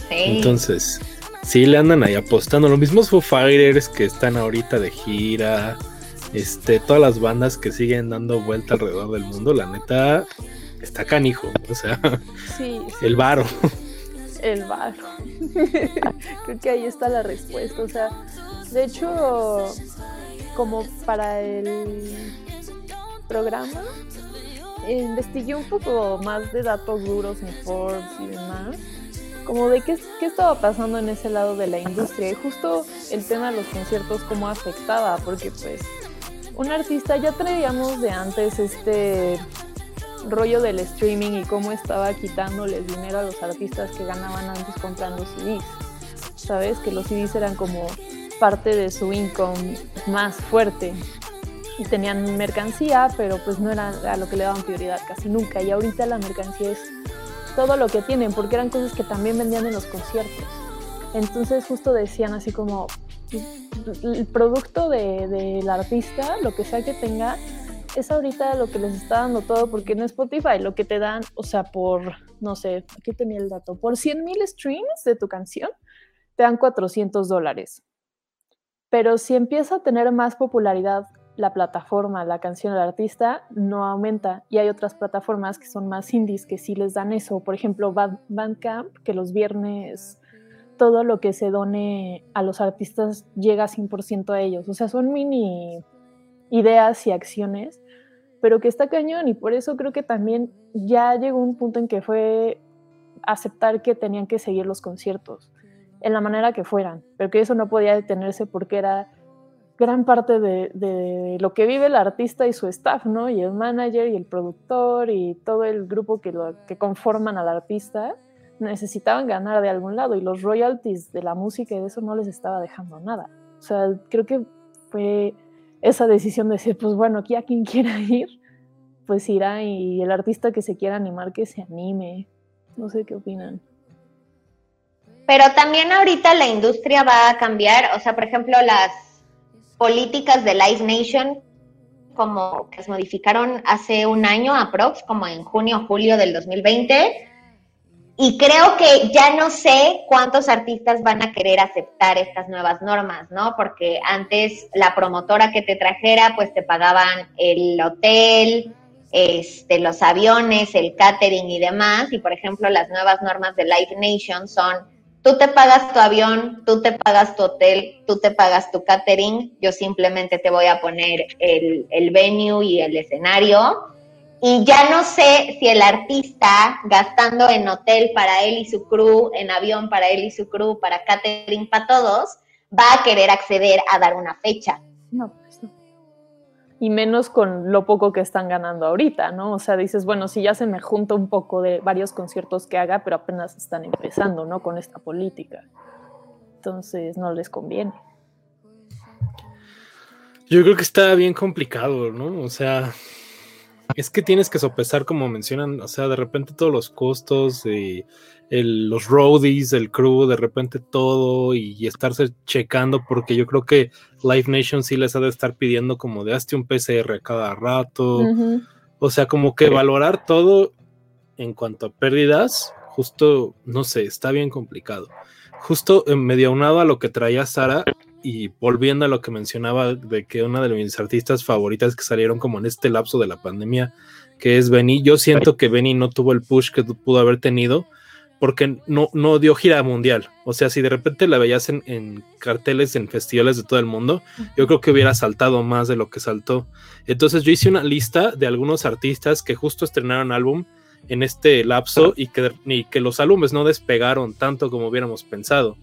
Entonces, sí le andan ahí apostando. Los mismos Foo Fighters que están ahorita de gira, este, todas las bandas que siguen dando vuelta alrededor del mundo, la neta, está canijo, o sea, [LAUGHS] el varo. El varo. [LAUGHS] Creo que ahí está la respuesta, o sea, de hecho, como para el programa, investigué un poco más de datos duros en Forbes y demás, como de qué, estaba pasando en ese lado de la industria y justo el tema de los conciertos cómo afectaba, porque pues un artista ya traíamos de antes este rollo del streaming y cómo estaba quitándoles dinero a los artistas que ganaban antes comprando CDs. ¿Sabes? Que los CDs eran como parte de su income más fuerte y tenían mercancía, pero pues no era a lo que le daban prioridad casi nunca. Y ahorita la mercancía es todo lo que tienen, porque eran cosas que también vendían en los conciertos. Entonces justo decían así como el producto del de, artista, lo que sea que tenga, es ahorita lo que les está dando todo, porque en Spotify lo que te dan, o sea, por, no sé, aquí tenía el dato, por 100 mil streams de tu canción, te dan 400 dólares. Pero si empieza a tener más popularidad la plataforma, la canción, del artista, no aumenta. Y hay otras plataformas que son más indies que sí les dan eso. Por ejemplo, Bandcamp, que los viernes todo lo que se done a los artistas llega 100% a ellos. O sea, son mini ideas y acciones, pero que está cañón y por eso creo que también ya llegó un punto en que fue aceptar que tenían que seguir los conciertos en la manera que fueran, pero que eso no podía detenerse porque era gran parte de, lo que vive el artista y su staff, ¿no? Y el manager y el productor y todo el grupo que, lo, que conforman al artista necesitaban ganar de algún lado y los royalties de la música y de eso no les estaba dejando nada. O sea, creo que fue esa decisión de decir, pues bueno, aquí a quien quiera ir, pues irá y el artista que se quiera animar, que se anime. No sé qué opinan. Pero también ahorita la industria va a cambiar, o sea, por ejemplo, las políticas de Live Nation, como que se modificaron hace un año aprox, como en junio o julio del 2020, y creo que ya no sé cuántos artistas van a querer aceptar estas nuevas normas, ¿no? Porque antes la promotora que te trajera, pues te pagaban el hotel, este, los aviones, el catering y demás. Y por ejemplo, las nuevas normas de Live Nation son Tú te pagas tu avión, tú te pagas tu hotel, tú te pagas tu catering, yo simplemente te voy a poner el, el venue y el escenario. Y ya no sé si el artista gastando en hotel para él y su crew, en avión para él y su crew, para catering para todos, va a querer acceder a dar una fecha. No, y menos con lo poco que están ganando ahorita, ¿no? O sea, dices, bueno, si ya se me junta un poco de varios conciertos que haga, pero apenas están empezando, ¿no? Con esta política. Entonces, no les conviene. Yo creo que está bien complicado, ¿no? O sea, es que tienes que sopesar, como mencionan, o sea, de repente todos los costos, de los roadies, el crew, de repente todo y, estarse checando, porque yo creo que Live Nation sí les ha de estar pidiendo como de hazte un PCR cada rato. O sea, como que valorar todo en cuanto a pérdidas, justo, no sé, está bien complicado. Justo en medio aunado a lo que traía Sara, y volviendo a lo que mencionaba de que una de mis artistas favoritas que salieron como en este lapso de la pandemia, que es Benny, yo siento que Benny no tuvo el push que pudo haber tenido, porque no, no dio gira mundial. O sea, si de repente la veías en, carteles, en festivales de todo el mundo, yo creo que hubiera saltado más de lo que saltó. Entonces yo hice una lista de algunos artistas que justo estrenaron álbum en este lapso y que, que los álbumes no despegaron tanto como hubiéramos pensado.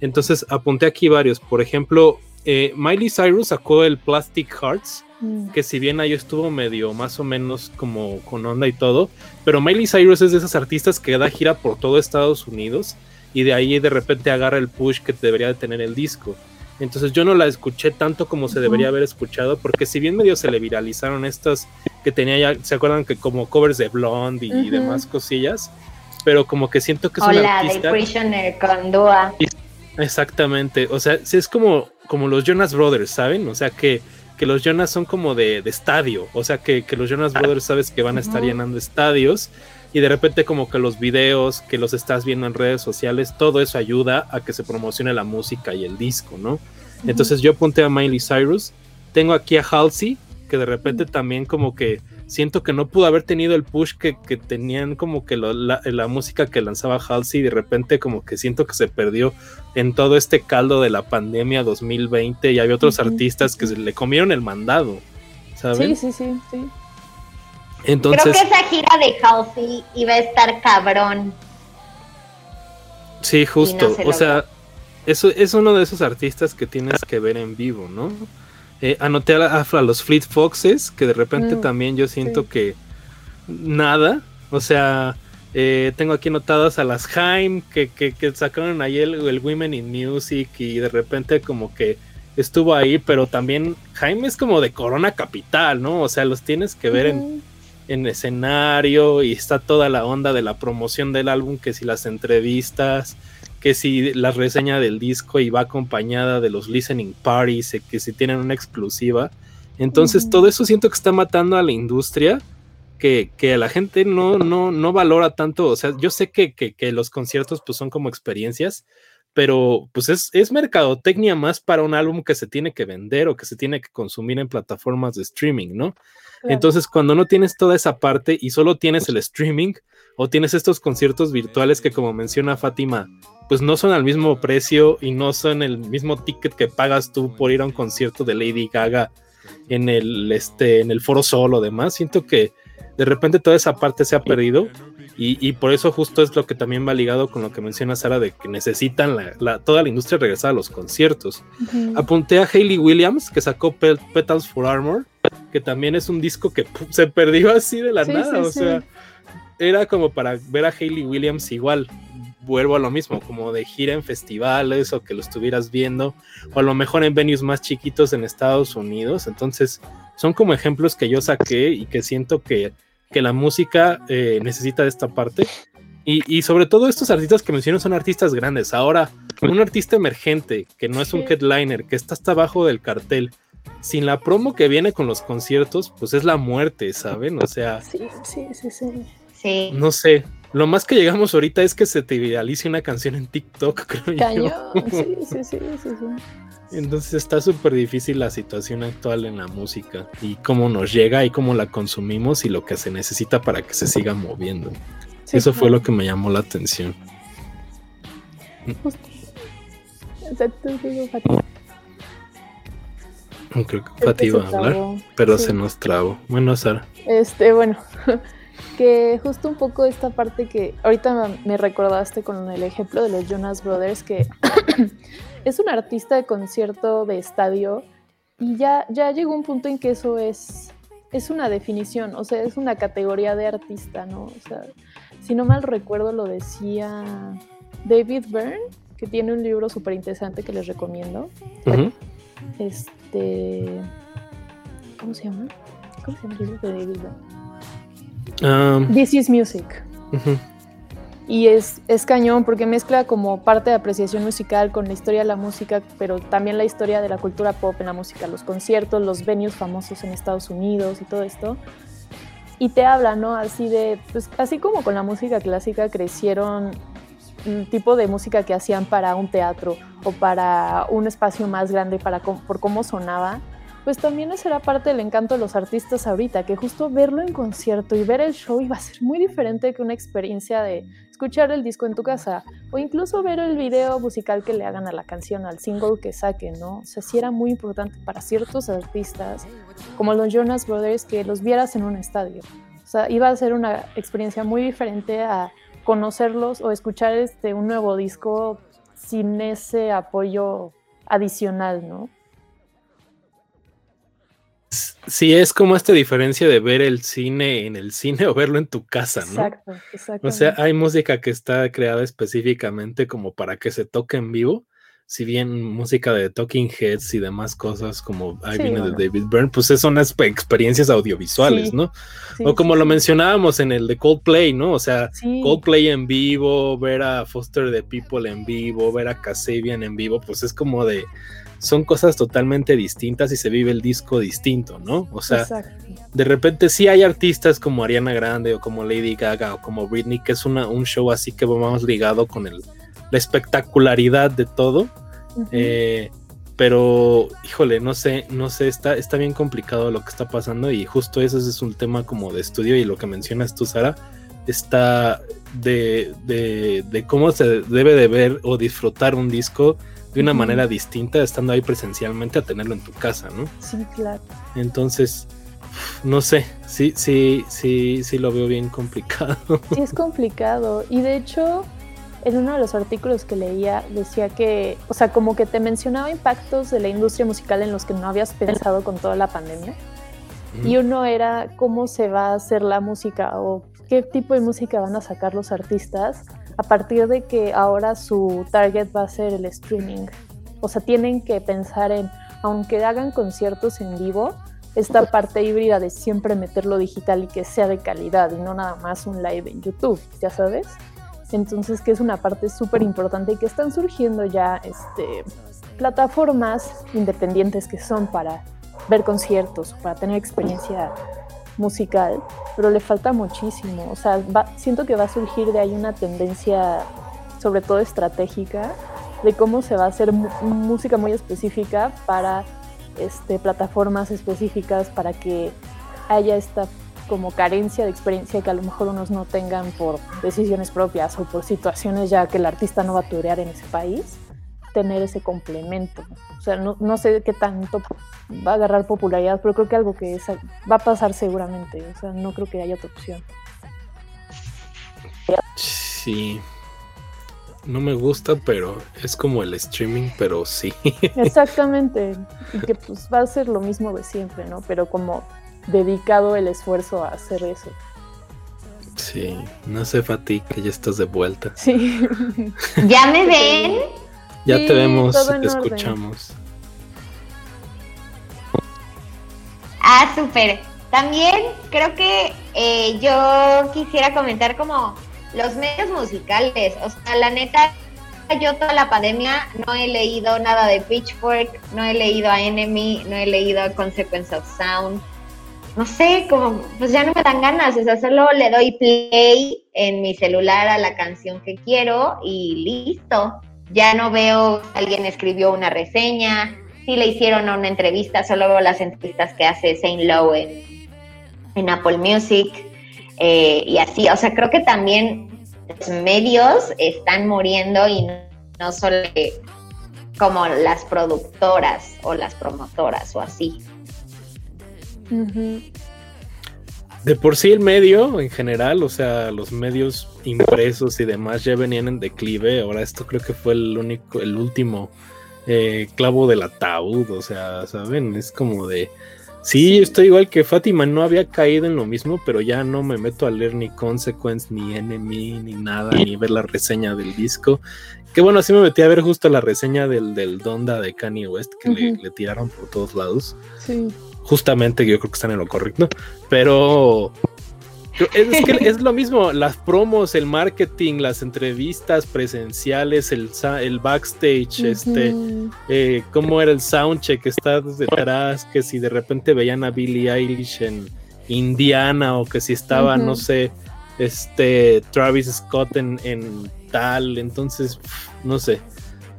Entonces apunté aquí varios. Por ejemplo, eh, Miley Cyrus sacó el Plastic Hearts Mm. que si bien ahí estuvo medio más o menos como con onda y todo, pero Miley Cyrus es de esas artistas que da gira por todo Estados Unidos y de ahí de repente agarra el push que debería de tener el disco. Entonces yo no la escuché tanto como se debería haber escuchado, porque si bien medio se le viralizaron estas que tenía ya, ¿se acuerdan que como covers de Blonde y, demás cosillas? Pero como que siento que es una artista... de Prisoner con Dua. Exactamente, o sea, sí es como, como los Jonas Brothers, ¿saben? O sea que que los Jonas son como de, estadio, o sea que, los Jonas ah. Brothers sabes que van a estar llenando estadios y de repente como que los videos que los estás viendo en redes sociales, todo eso ayuda a que se promocione la música y el disco, ¿no? Entonces yo apunté a Miley Cyrus, tengo aquí a Halsey, que de repente también como que siento que no pudo haber tenido el push que, tenían como que la, música que lanzaba Halsey de repente como que siento que se perdió en todo este caldo de la pandemia 2020 y había otros artistas que se le comieron el mandado, ¿saben? Sí, sí, sí, sí. Entonces, Creo que esa gira de Halsey iba a estar cabrón. Sí, justo. o sea, eso es uno de esos artistas que tienes que ver en vivo, ¿no? Eh, anoté a, los Fleet Foxes, que de repente mm, también yo siento que nada, o sea, eh, tengo aquí anotadas a las Jaime, que, sacaron ahí el, Women in Music y de repente como que estuvo ahí, pero también Jaime es como de Corona Capital, ¿no? O sea, los tienes que ver en, en escenario y está toda la onda de la promoción del álbum, que si las entrevistas, que si la reseña del disco y va acompañada de los listening parties, eh, que si tienen una exclusiva. Entonces todo eso siento que está matando a la industria, que, que la gente no, no, no valora tanto. O sea, yo sé que, que, los conciertos pues son como experiencias, pero pues es, es mercadotecnia más para un álbum que se tiene que vender o que se tiene que consumir en plataformas de streaming, ¿no? Entonces, cuando no tienes toda esa parte y solo tienes el streaming o tienes estos conciertos virtuales que como menciona Fátima, pues no son al mismo precio y no son el mismo ticket que pagas tú por ir a un concierto de Lady Gaga en el, este, en el Foro Sol o demás. Siento que de repente toda esa parte se ha perdido y, por eso justo es lo que también va ligado con lo que menciona Sara de que necesitan la, toda la industria regresar a los conciertos. Apunté a Hayley Williams que sacó Petals for Armor, que también es un disco que se perdió así de la nada, o sea, era como para ver a Hayley Williams igual vuelvo a lo mismo, como de gira en festivales o que lo estuvieras viendo, o a lo mejor en venues más chiquitos en Estados Unidos. Entonces, son como ejemplos que yo saqué y que siento que, que la música eh, necesita de esta parte. Y, sobre todo estos artistas que menciono son artistas grandes. Ahora, un artista emergente que no es un headliner, que está hasta abajo del cartel, sin la promo que viene con los conciertos, pues es la muerte, ¿saben? O sea... Sí, sí, sí, sí. sí. No sé, lo más que llegamos ahorita es que se te viralice una canción en TikTok, [LAUGHS] creo Cañón. Sí, sí, sí, sí, Entonces está súper difícil la situación actual en la música y cómo nos llega y cómo la consumimos y lo que se necesita para que se siga moviendo. Eso fue lo que me llamó la atención. Creo que Fati iba a hablar, pero se nos trabó. Bueno, Sara. Este, bueno, [LAUGHS] que justo un poco esta parte que ahorita me recordaste con el ejemplo de los Jonas Brothers, que [CLEARS THROAT] es un artista de concierto de estadio y ya, ya llegó un punto en que eso es, es una definición, o sea, es una categoría de artista, ¿no? O sea, si no mal recuerdo lo decía David Byrne, que tiene un libro súper interesante que les recomiendo. Este... ¿Cómo se llama? ¿Cómo se llama el libro de David Byrne? Um, This is Music. Y es, es cañón porque mezcla como parte de apreciación musical con la historia de la música, pero también la historia de la cultura pop en la música, los conciertos, los venues famosos en Estados Unidos y todo esto. Y te habla, ¿no? Así de, pues así como con la música clásica crecieron el tipo de música que hacían para un teatro o para un espacio más grande para, por cómo sonaba pues también esa era parte del encanto de los artistas ahorita, que justo verlo en concierto y ver el show iba a ser muy diferente que una experiencia de escuchar el disco en tu casa o incluso ver el video musical que le hagan a la canción, al single que saquen, ¿no? O sea, era muy importante para ciertos artistas, como los Jonas Brothers, que los vieras en un estadio. O sea, iba a ser una experiencia muy diferente a conocerlos o escuchar este, un nuevo disco sin ese apoyo adicional, ¿no? Sí, es como esta diferencia de ver el cine en el cine [LAUGHS] o verlo en tu casa, ¿no? Exacto, exacto. O sea, hay música que está creada específicamente como para que se toque en vivo. Si bien música de Talking Heads y demás cosas como ahí viene de David Byrne, pues son unas experiencias audiovisuales, ¿no? o como lo mencionábamos en el de Coldplay, ¿no? O sea, Coldplay en vivo, ver a Foster the People en vivo, ver a Kasabian en vivo, pues es como de son cosas totalmente distintas y se vive el disco distinto, ¿no? O sea, de repente sí hay artistas como Ariana Grande o como Lady Gaga o como Britney, que es una, un show así que vamos ligado con el, la espectacularidad de todo. Eh, pero, híjole, no sé, no sé, está, está bien complicado lo que está pasando y justo eso es un tema como de estudio y lo que mencionas tú, Sara, está de, de, de cómo se debe de ver o disfrutar un disco de una manera distinta estando ahí presencialmente a tenerlo en tu casa, ¿no? Sí, claro. Entonces, no sé, sí, sí, sí, sí lo veo bien complicado. [LAUGHS] Sí, es complicado. Y de hecho, en uno de los artículos que leía decía que, o sea, como que te mencionaba impactos de la industria musical en los que no habías pensado con toda la pandemia. Y uno era cómo se va a hacer la música o qué tipo de música van a sacar los artistas a partir de que ahora su target va a ser el streaming. O sea, tienen que pensar en, aunque hagan conciertos en vivo, esta parte híbrida de siempre meterlo digital y que sea de calidad y no nada más un live en YouTube, ya sabes. Entonces, que es una parte súper importante y que están surgiendo ya este, plataformas independientes que son para ver conciertos, para tener experiencia musical, pero le falta muchísimo. O sea, siento que va a surgir de ahí una tendencia, sobre todo estratégica, de cómo se va a hacer música muy específica para este, plataformas específicas, para que haya esta como carencia de experiencia que a lo mejor unos no tengan por decisiones propias o por situaciones ya que el artista no va a turear en ese país tener ese complemento. O sea, no, no, sé qué tanto va a agarrar popularidad, pero creo que algo que va a pasar seguramente. O sea, no creo que haya otra opción. Sí. No me gusta, pero es como el streaming, pero sí. [LAUGHS] Exactamente. Y que pues va a ser lo mismo de siempre, ¿no? Pero como dedicado el esfuerzo a hacer eso. Sí, no sé, Fati, que ya estás de vuelta. Sí. ¿Ya [LAUGHS] me ven? Ya te vemos, te escuchamos. Ah, súper. También creo que eh, yo quisiera comentar como los medios musicales. O sea, la neta, yo toda la pandemia no he leído nada de Pitchfork, no he leído a Enemy, no he leído a Consequence of Sound. No sé, como, pues ya no me dan ganas, o sea, solo le doy play en mi celular a la canción que quiero y listo ya no veo alguien escribió una reseña, si le hicieron una entrevista, solo veo las entrevistas que hace Saint Lowe en, Apple Music eh, y así, o sea, creo que también los medios están muriendo y no, solo como las productoras o las promotoras o así. De por sí el medio en general, o sea, los medios impresos y demás ya venían en declive. Ahora esto creo que fue el único, el último eh, clavo del ataúd. O sea, saben, es como de sí, estoy igual que Fátima, no había caído en lo mismo, pero ya no me meto a leer ni Consequence, ni Enemy, ni nada, ni ver la reseña del disco. Que bueno, sí me metí a ver justo la reseña del, del Donda de Kanye West, que le, le, tiraron por todos lados. Sí justamente yo creo que están en lo correcto, pero es que es lo mismo, las promos, el marketing, las entrevistas presenciales, el, el backstage, este, eh, cómo era el soundcheck que está detrás, que si de repente veían a Billie Eilish en Indiana o que si estaba, no sé, este, Travis Scott en, en tal, entonces, no sé.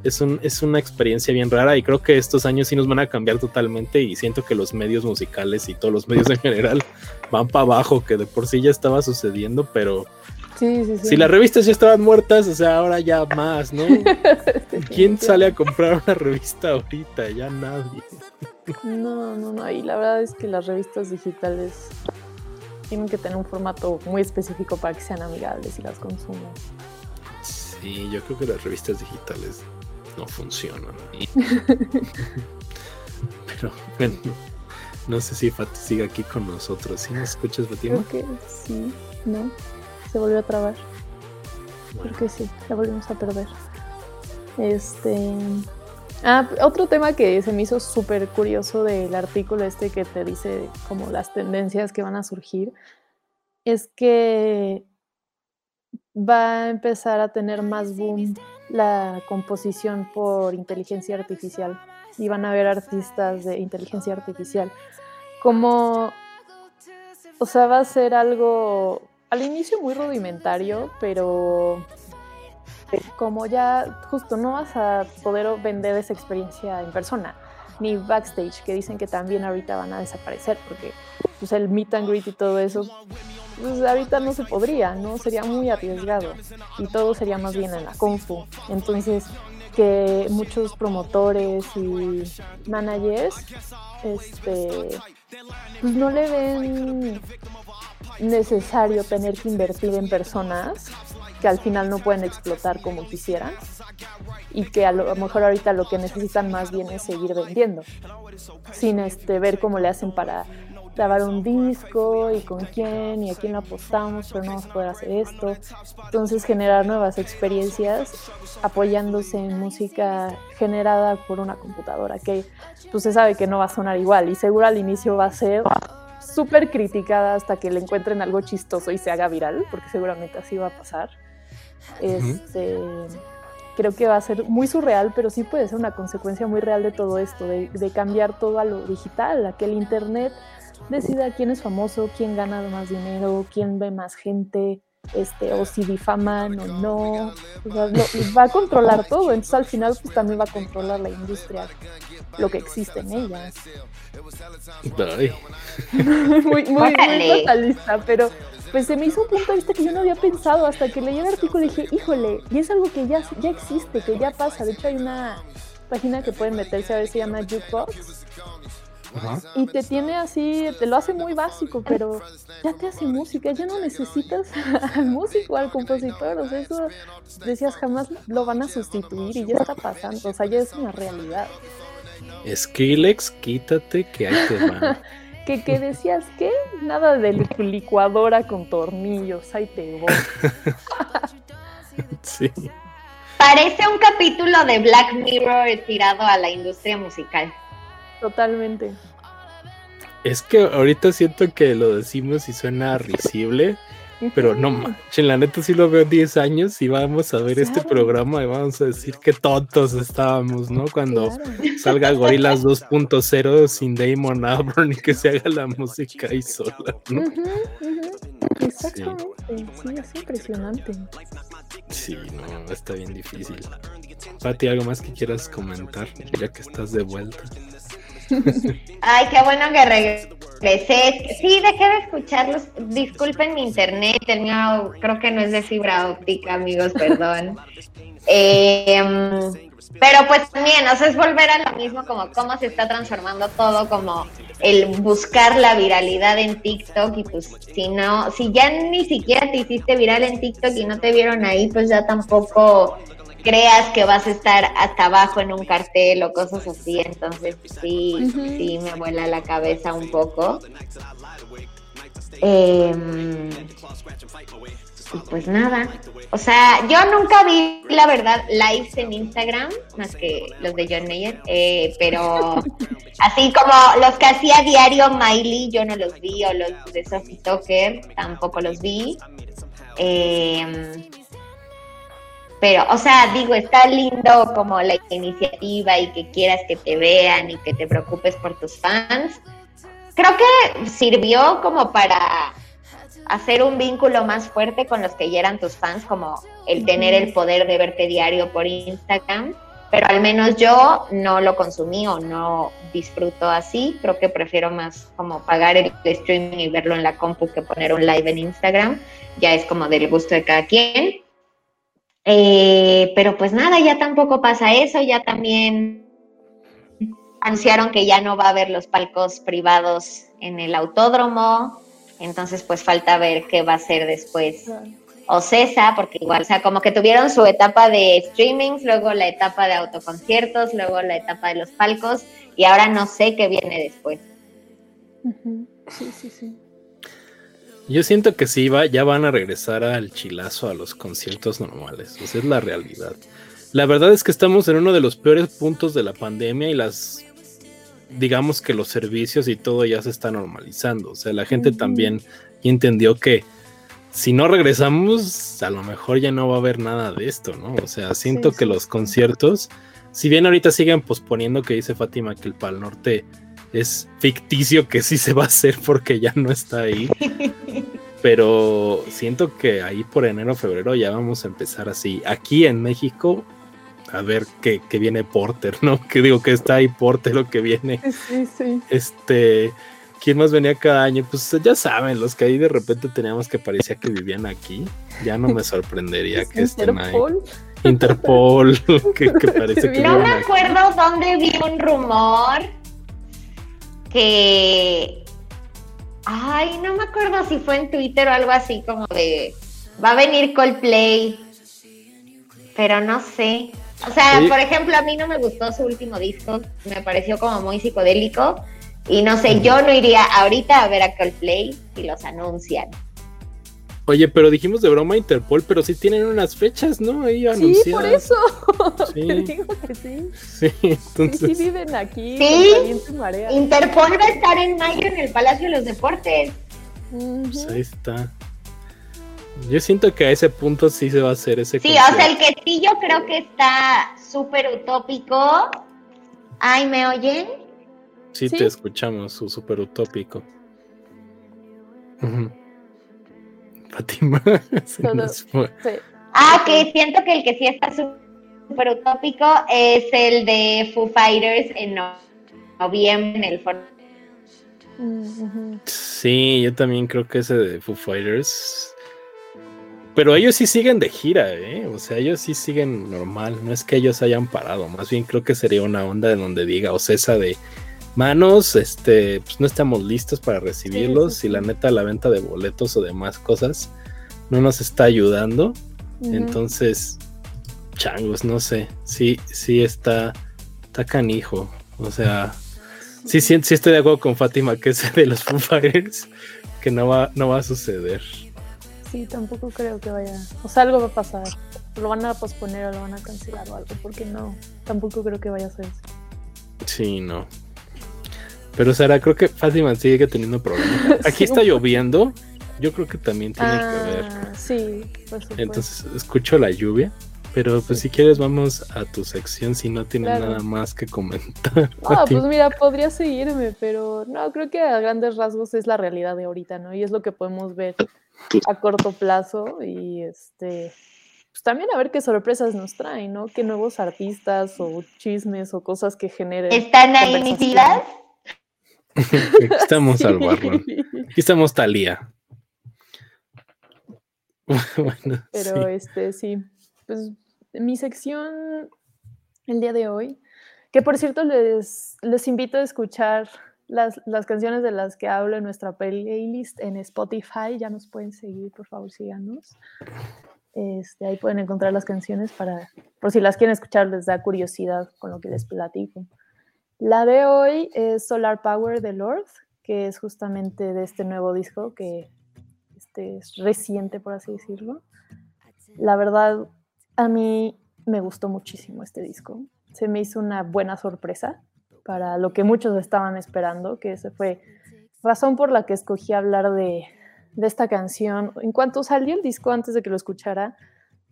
Es, un, es una experiencia bien rara y creo que estos años sí nos van a cambiar totalmente y siento que los medios musicales y todos los medios en general van para abajo, que de por sí ya estaba sucediendo, pero si las revistas ya estaban muertas, o sea, ahora ya más, ¿no? [LAUGHS] ¿Quién sale a comprar una revista ahorita? Ya nadie. No, no, no, y la verdad es que las revistas digitales tienen que tener un formato muy específico para que sean amigables y las consuman. Sí, yo creo que las revistas digitales no funcionan. [LAUGHS] Pero bueno, no sé si Fati sigue aquí con nosotros. ¿Sí nos escuchas, Fatima? Creo que sí, no, se volvió a trabar. Creo que sí, la volvimos a perder. Este. Ah, otro tema que se me hizo súper curioso del artículo este que te dice como las tendencias que van a surgir es que va a empezar a tener más boom la composición por inteligencia artificial y van a haber artistas de inteligencia artificial. Como, o sea, va a ser algo al inicio muy rudimentario, pero como ya justo no vas a poder vender esa experiencia en persona, ni backstage, que dicen que también ahorita van a desaparecer, porque pues el meet and greet y todo eso pues ahorita no se podría, ¿no? Sería muy arriesgado y todo sería más bien en la confu. Entonces, que muchos promotores y managers este, pues no le ven necesario tener que invertir en personas que al final no pueden explotar como quisieran y que a lo mejor ahorita lo que necesitan más bien es seguir vendiendo sin este ver cómo le hacen para grabar un disco y con quién y a quién lo apostamos, pero no vamos a poder hacer esto. Entonces generar nuevas experiencias apoyándose en música generada por una computadora, que pues se sabe que no va a sonar igual y seguro al inicio va a ser súper criticada hasta que le encuentren algo chistoso y se haga viral, porque seguramente así va a pasar. Este, creo que va a ser muy surreal, pero sí puede ser una consecuencia muy real de todo esto, de, de cambiar todo a lo digital, a que el Internet decida quién es famoso, quién gana más dinero, quién ve más gente, este, o si difaman o no. va a controlar todo, entonces al final pues también va a controlar la industria, lo que existe en ella. [LAUGHS] muy, muy, muy totalista, pero pues se me hizo un punto de vista que yo no había pensado hasta que leí el artículo y dije, híjole, y es algo que ya, ya existe, que ya pasa. De hecho hay una página que pueden meterse a ver, se llama Jukebox y te tiene así, te lo hace muy básico, pero ya te hace música, ya no necesitas [LAUGHS] al músico, al compositor, o sea, eso decías jamás lo van a sustituir y ya está pasando, o sea, ya es una realidad. Skrillex, quítate que ahí te van. [LAUGHS] que, que decías, ¿qué? Nada de licuadora con tornillos, ahí te voy. [LAUGHS] sí. Parece un capítulo de Black Mirror tirado a la industria musical. Totalmente. Es que ahorita siento que lo decimos y suena risible, pero no manchen, la neta sí lo veo 10 años y vamos a ver este programa y vamos a decir qué tontos estábamos, ¿no? Cuando salga Gorilas 2.0 sin Damon Albarn y que se haga la música ahí sola, ¿no? Exactamente, sí. es impresionante. Sí, no, está bien difícil. Pati, ¿algo más que quieras comentar ya que estás de vuelta? Ay, qué bueno que regresé. Sí, dejé de escucharlos. Disculpen mi internet, el mío creo que no es de fibra óptica, amigos, perdón. Em, pero pues también, o sea, es volver a lo mismo, como cómo se está transformando todo, como el buscar la viralidad en TikTok y pues si no, si ya ni siquiera te hiciste viral en TikTok y no te vieron ahí, pues ya tampoco creas que vas a estar hasta abajo en un cartel o cosas así, entonces sí, sí me vuela la cabeza un poco. Em, y pues nada, o sea, yo nunca vi, la verdad, lives en Instagram, más que los de John Mayer, eh, pero [LAUGHS] así como los que hacía diario Miley, yo no los vi, o los de Sophie Tucker, tampoco los vi. Eh, pero, o sea, digo, está lindo como la iniciativa y que quieras que te vean y que te preocupes por tus fans. Creo que sirvió como para hacer un vínculo más fuerte con los que ya eran tus fans, como el tener el poder de verte diario por Instagram. pero al menos yo no lo consumí o no disfruto así. Creo que prefiero más como pagar el streaming y verlo en la compu que poner un live en Instagram. Ya es como del gusto de cada quien. Eh, pero pues nada, ya tampoco pasa eso, ya también anunciaron que ya no va a haber los palcos privados en el autódromo, entonces pues falta ver qué va a ser después o Cesa, porque igual, o sea, como que tuvieron su etapa de streamings, luego la etapa de autoconciertos, luego la etapa de los palcos, y ahora no sé qué viene después. Sí, sí, sí. Yo siento que sí, va, ya van a regresar al chilazo a los conciertos normales. Esa es la realidad. La verdad es que estamos en uno de los peores puntos de la pandemia y las, digamos que los servicios y todo ya se está normalizando. O sea, la gente también entendió que si no regresamos, a lo mejor ya no va a haber nada de esto, ¿no? O sea, siento que los conciertos, si bien ahorita siguen posponiendo que dice Fátima que el Pal Norte es ficticio que sí se va a hacer porque ya no está ahí. Pero siento que ahí por enero, febrero ya vamos a empezar así. Aquí en México, a ver qué, viene Porter, ¿no? [LAUGHS] Que digo que está ahí Porter lo que viene. Sí, sí. Este ¿Quién más venía cada año? Pues ya saben, los que ahí de repente teníamos que parecía que vivían aquí. Ya no me sorprendería [LAUGHS] que estén ahí. Interpol, [LAUGHS] que, que parece que No me acuerdo dónde vi un rumor que. Ay, no me acuerdo si fue en Twitter o algo así, como de. Va a venir Coldplay. Pero no sé. O sea, por ejemplo, a mí no me gustó su último disco. Me pareció como muy psicodélico. Y no sé, yo no iría ahorita a ver a Coldplay si los anuncian. Oye, pero dijimos de broma Interpol, pero sí tienen unas fechas, ¿no? Ahí anunciadas. Sí, por eso. [LAUGHS] Sí. Te digo que sí. Sí, entonces. Sí, viven aquí. Sí. Interpol va a estar en mayo en el Palacio de los Deportes. Pues ahí está. Yo siento que a ese punto sí se va a hacer ese. Sí, o sea, el que sí yo creo que está súper utópico. Ay, ¿me oyen? Sí, te escuchamos, su súper utópico. Fátima. [LAUGHS] Ah, que siento que el que sí está súper utópico es el de Foo Fighters en noviembre en el foro. Sí, yo también creo que ese de Foo Fighters. Pero ellos sí siguen de gira, ¿eh? O sea, ellos sí siguen normal. No es que ellos hayan parado. Más bien creo que sería una onda en donde diga, o Cesa de manos, este, pues no estamos listos para recibirlos y la neta la venta de boletos o demás cosas no nos está ayudando. Entonces, changos, no sé, sí, sí está, está canijo. O sea, sí, sí, sí estoy de acuerdo con Fátima que ese de los Foo Fighters que no va, no va a suceder. Sí, tampoco creo que vaya, o sea, algo va a pasar. Lo van a posponer o lo van a cancelar o algo, porque no, tampoco creo que vaya a ser Sí, no. Pero Sara, creo que Fátima sigue teniendo problemas. [LAUGHS] Aquí está lloviendo. Yo creo que también tiene que ah, ver. Sí, por supuesto. Entonces escucho la lluvia. Pero pues si quieres vamos a tu sección si no tienes nada más que comentar. Ah, [LAUGHS] pues mira, podría seguirme, pero no, creo que a grandes rasgos es la realidad de ahorita, ¿no? Y es lo que podemos ver a corto plazo y este pues también a ver qué sorpresas nos traen, ¿no? Qué nuevos artistas o chismes o cosas que generen. ¿Están ahí nitidas? Aquí [LAUGHS] estamos al barro. Aquí estamos Talía. [LAUGHS] Pero este, sí. Pues mi sección el día de hoy, que por cierto les, les invito a escuchar las, las, canciones de las que hablo en nuestra playlist en Spotify. Ya nos pueden seguir, por favor, síganos. Este, ahí pueden encontrar las canciones para, por si las quieren escuchar, les da curiosidad con lo que les platico. La de hoy es Solar Power de Lord, que es justamente de este nuevo disco que este, es reciente, por así decirlo. La verdad, a mí me gustó muchísimo este disco. Se me hizo una buena sorpresa para lo que muchos estaban esperando, que ese fue razón por la que escogí hablar de, de esta canción. En cuanto salió el disco, antes de que lo escuchara,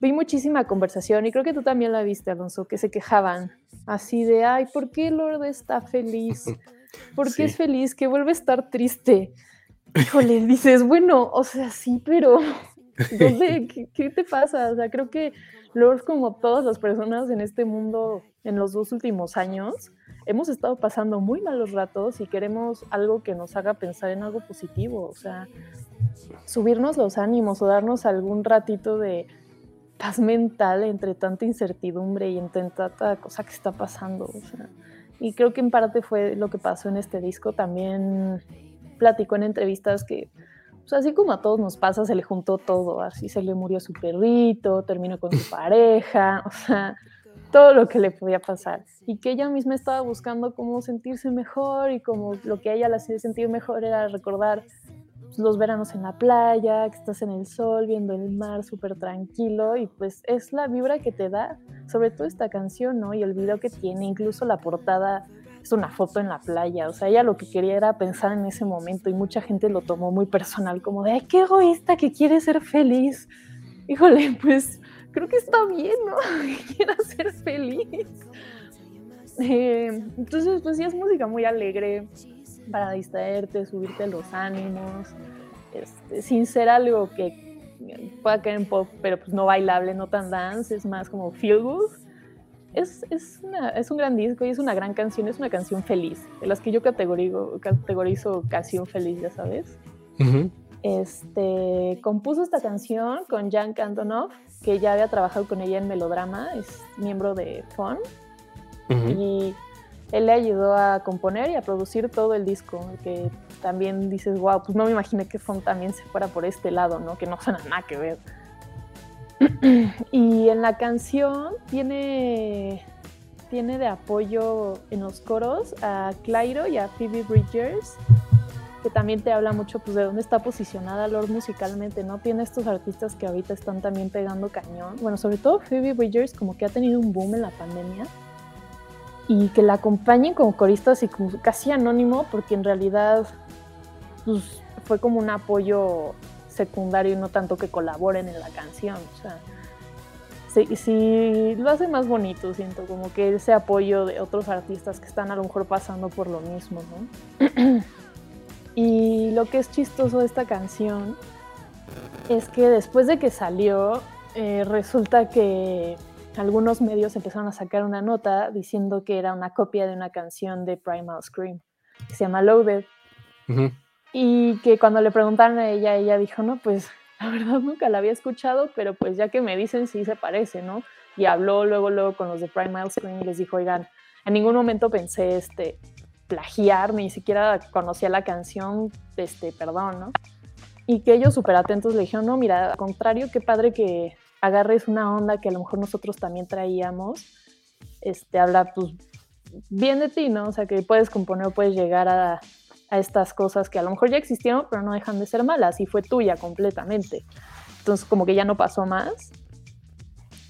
vi muchísima conversación y creo que tú también la viste, Alonso, que se quejaban así de, ay, ¿por qué Lord está feliz? ¿Por qué es feliz? Que vuelve a estar triste. Híjole, dices, bueno, o sea, sí, pero [LAUGHS] ¿Qué, ¿Qué, te pasa? O sea, creo que Lord, como todas las personas en este mundo en los dos últimos años, hemos estado pasando muy malos ratos y queremos algo que nos haga pensar en algo positivo. O sea, subirnos los ánimos o darnos algún ratito de mental entre tanta incertidumbre y entre tanta cosa que está pasando. Y creo que en parte fue lo que pasó en este disco. También platicó en entrevistas que, pues así como a todos nos pasa, se le juntó todo. Así se le murió su perrito, terminó con su pareja, o sea, todo lo que le podía pasar. Y que ella misma estaba buscando cómo sentirse mejor y como lo que ella la hacía sentir mejor era recordar los veranos en la playa, que estás en el sol, viendo el mar súper tranquilo y pues es la vibra que te da, sobre todo esta canción, ¿no? Y el video que tiene, incluso la portada es una foto en la playa, o sea, ella lo que quería era pensar en ese momento y mucha gente lo tomó muy personal, como de, Ay, qué egoísta que quiere ser feliz. Híjole, pues creo que está bien, ¿no? [LAUGHS] Que quiera ser feliz. Eh, entonces, pues sí, es música muy alegre, para distraerte, subirte los ánimos, este, sin ser algo que pueda caer en pop, pero pues no bailable, no tan dance, es más como feel good. Es, es, una, es, un gran disco y es una gran canción, es una canción feliz, de las que yo categorizo, categorizo canción feliz, ya sabes. este, compuso esta canción con Jan Kantonoff, que ya había trabajado con ella en Melodrama, es miembro de Fun. Y él le ayudó a componer y a producir todo el disco, que también dices, wow, pues no me imaginé que Fon también se fuera por este lado, ¿no? Que no suena nada que ver. [CLEARS THROAT] y en la canción tiene, tiene de apoyo en los coros a Clairo y a Phoebe Bridgers, que también te habla mucho pues, de dónde está posicionada Lord musicalmente, ¿no? Tiene estos artistas que ahorita están también pegando cañón. Bueno, sobre todo Phoebe Bridgers, como que ha tenido un boom en la pandemia y que la acompañen como coristas y como casi anónimo, porque en realidad pues, fue como un apoyo secundario y no tanto que colaboren en la canción. O sea, sí, lo hace más bonito, siento, como que ese apoyo de otros artistas que están a lo mejor pasando por lo mismo, ¿no? [CLEARS THROAT] y lo que es chistoso de esta canción es que después de que salió, eh, resulta que algunos medios empezaron a sacar una nota diciendo que era una copia de una canción de Primal Scream, que se llama Loaded. Y que cuando le preguntaron a ella, ella dijo, no, pues la verdad nunca la había escuchado, pero pues ya que me dicen sí se parece, ¿no? Y habló luego, luego con los de Primal Scream y les dijo, oigan, en ningún momento pensé este, plagiar, ni siquiera conocía la canción, este, perdón, ¿no? Y que ellos súper atentos le dijeron, no, mira, al contrario, qué padre que agarres una onda que a lo mejor nosotros también traíamos, este, habla pues bien de ti, ¿no? O sea, que puedes componer puedes llegar a, a estas cosas que a lo mejor ya existieron, pero no dejan de ser malas y fue tuya completamente. Entonces, como que ya no pasó más,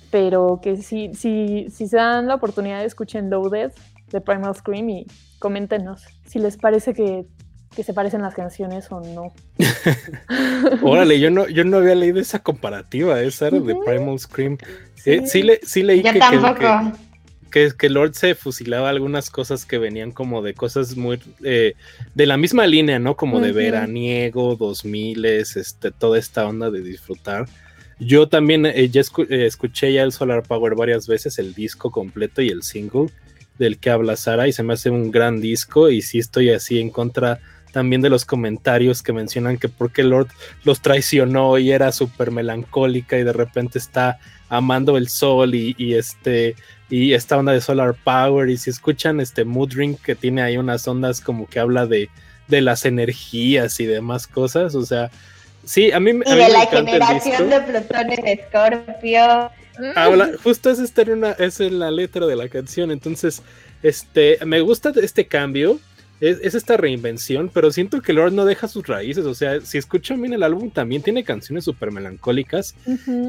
pero que si, si, si se dan la oportunidad, escuchen Loaded de Primal Scream y coméntenos si les parece que que se parecen las canciones o no. [LAUGHS] Órale, yo no, yo no había leído esa comparativa, esa era de Primal Scream. Eh, sí, le, sí leí que, que, que, Lord se fusilaba algunas cosas que venían como de cosas muy eh, de la misma línea, ¿no? Como de veraniego, 2000, este, toda esta onda de disfrutar. Yo también eh, ya escuché ya el Solar Power varias veces, el disco completo y el single del que habla Sara y se me hace un gran disco y sí estoy así en contra también de los comentarios que mencionan que porque Lord los traicionó y era súper melancólica y de repente está amando el sol y, este y esta onda de solar power. Y si escuchan este mood ring que tiene ahí unas ondas como que habla de, de las energías y demás cosas, o sea, sí, a mí, me y de la generación de Plutón en Escorpio. Habla, justo es, en una, es en la letra de la canción, entonces, este, me gusta este cambio, es, esta reinvención, pero siento que Lord no deja sus raíces. O sea, si escuchan bien el álbum, también tiene canciones súper melancólicas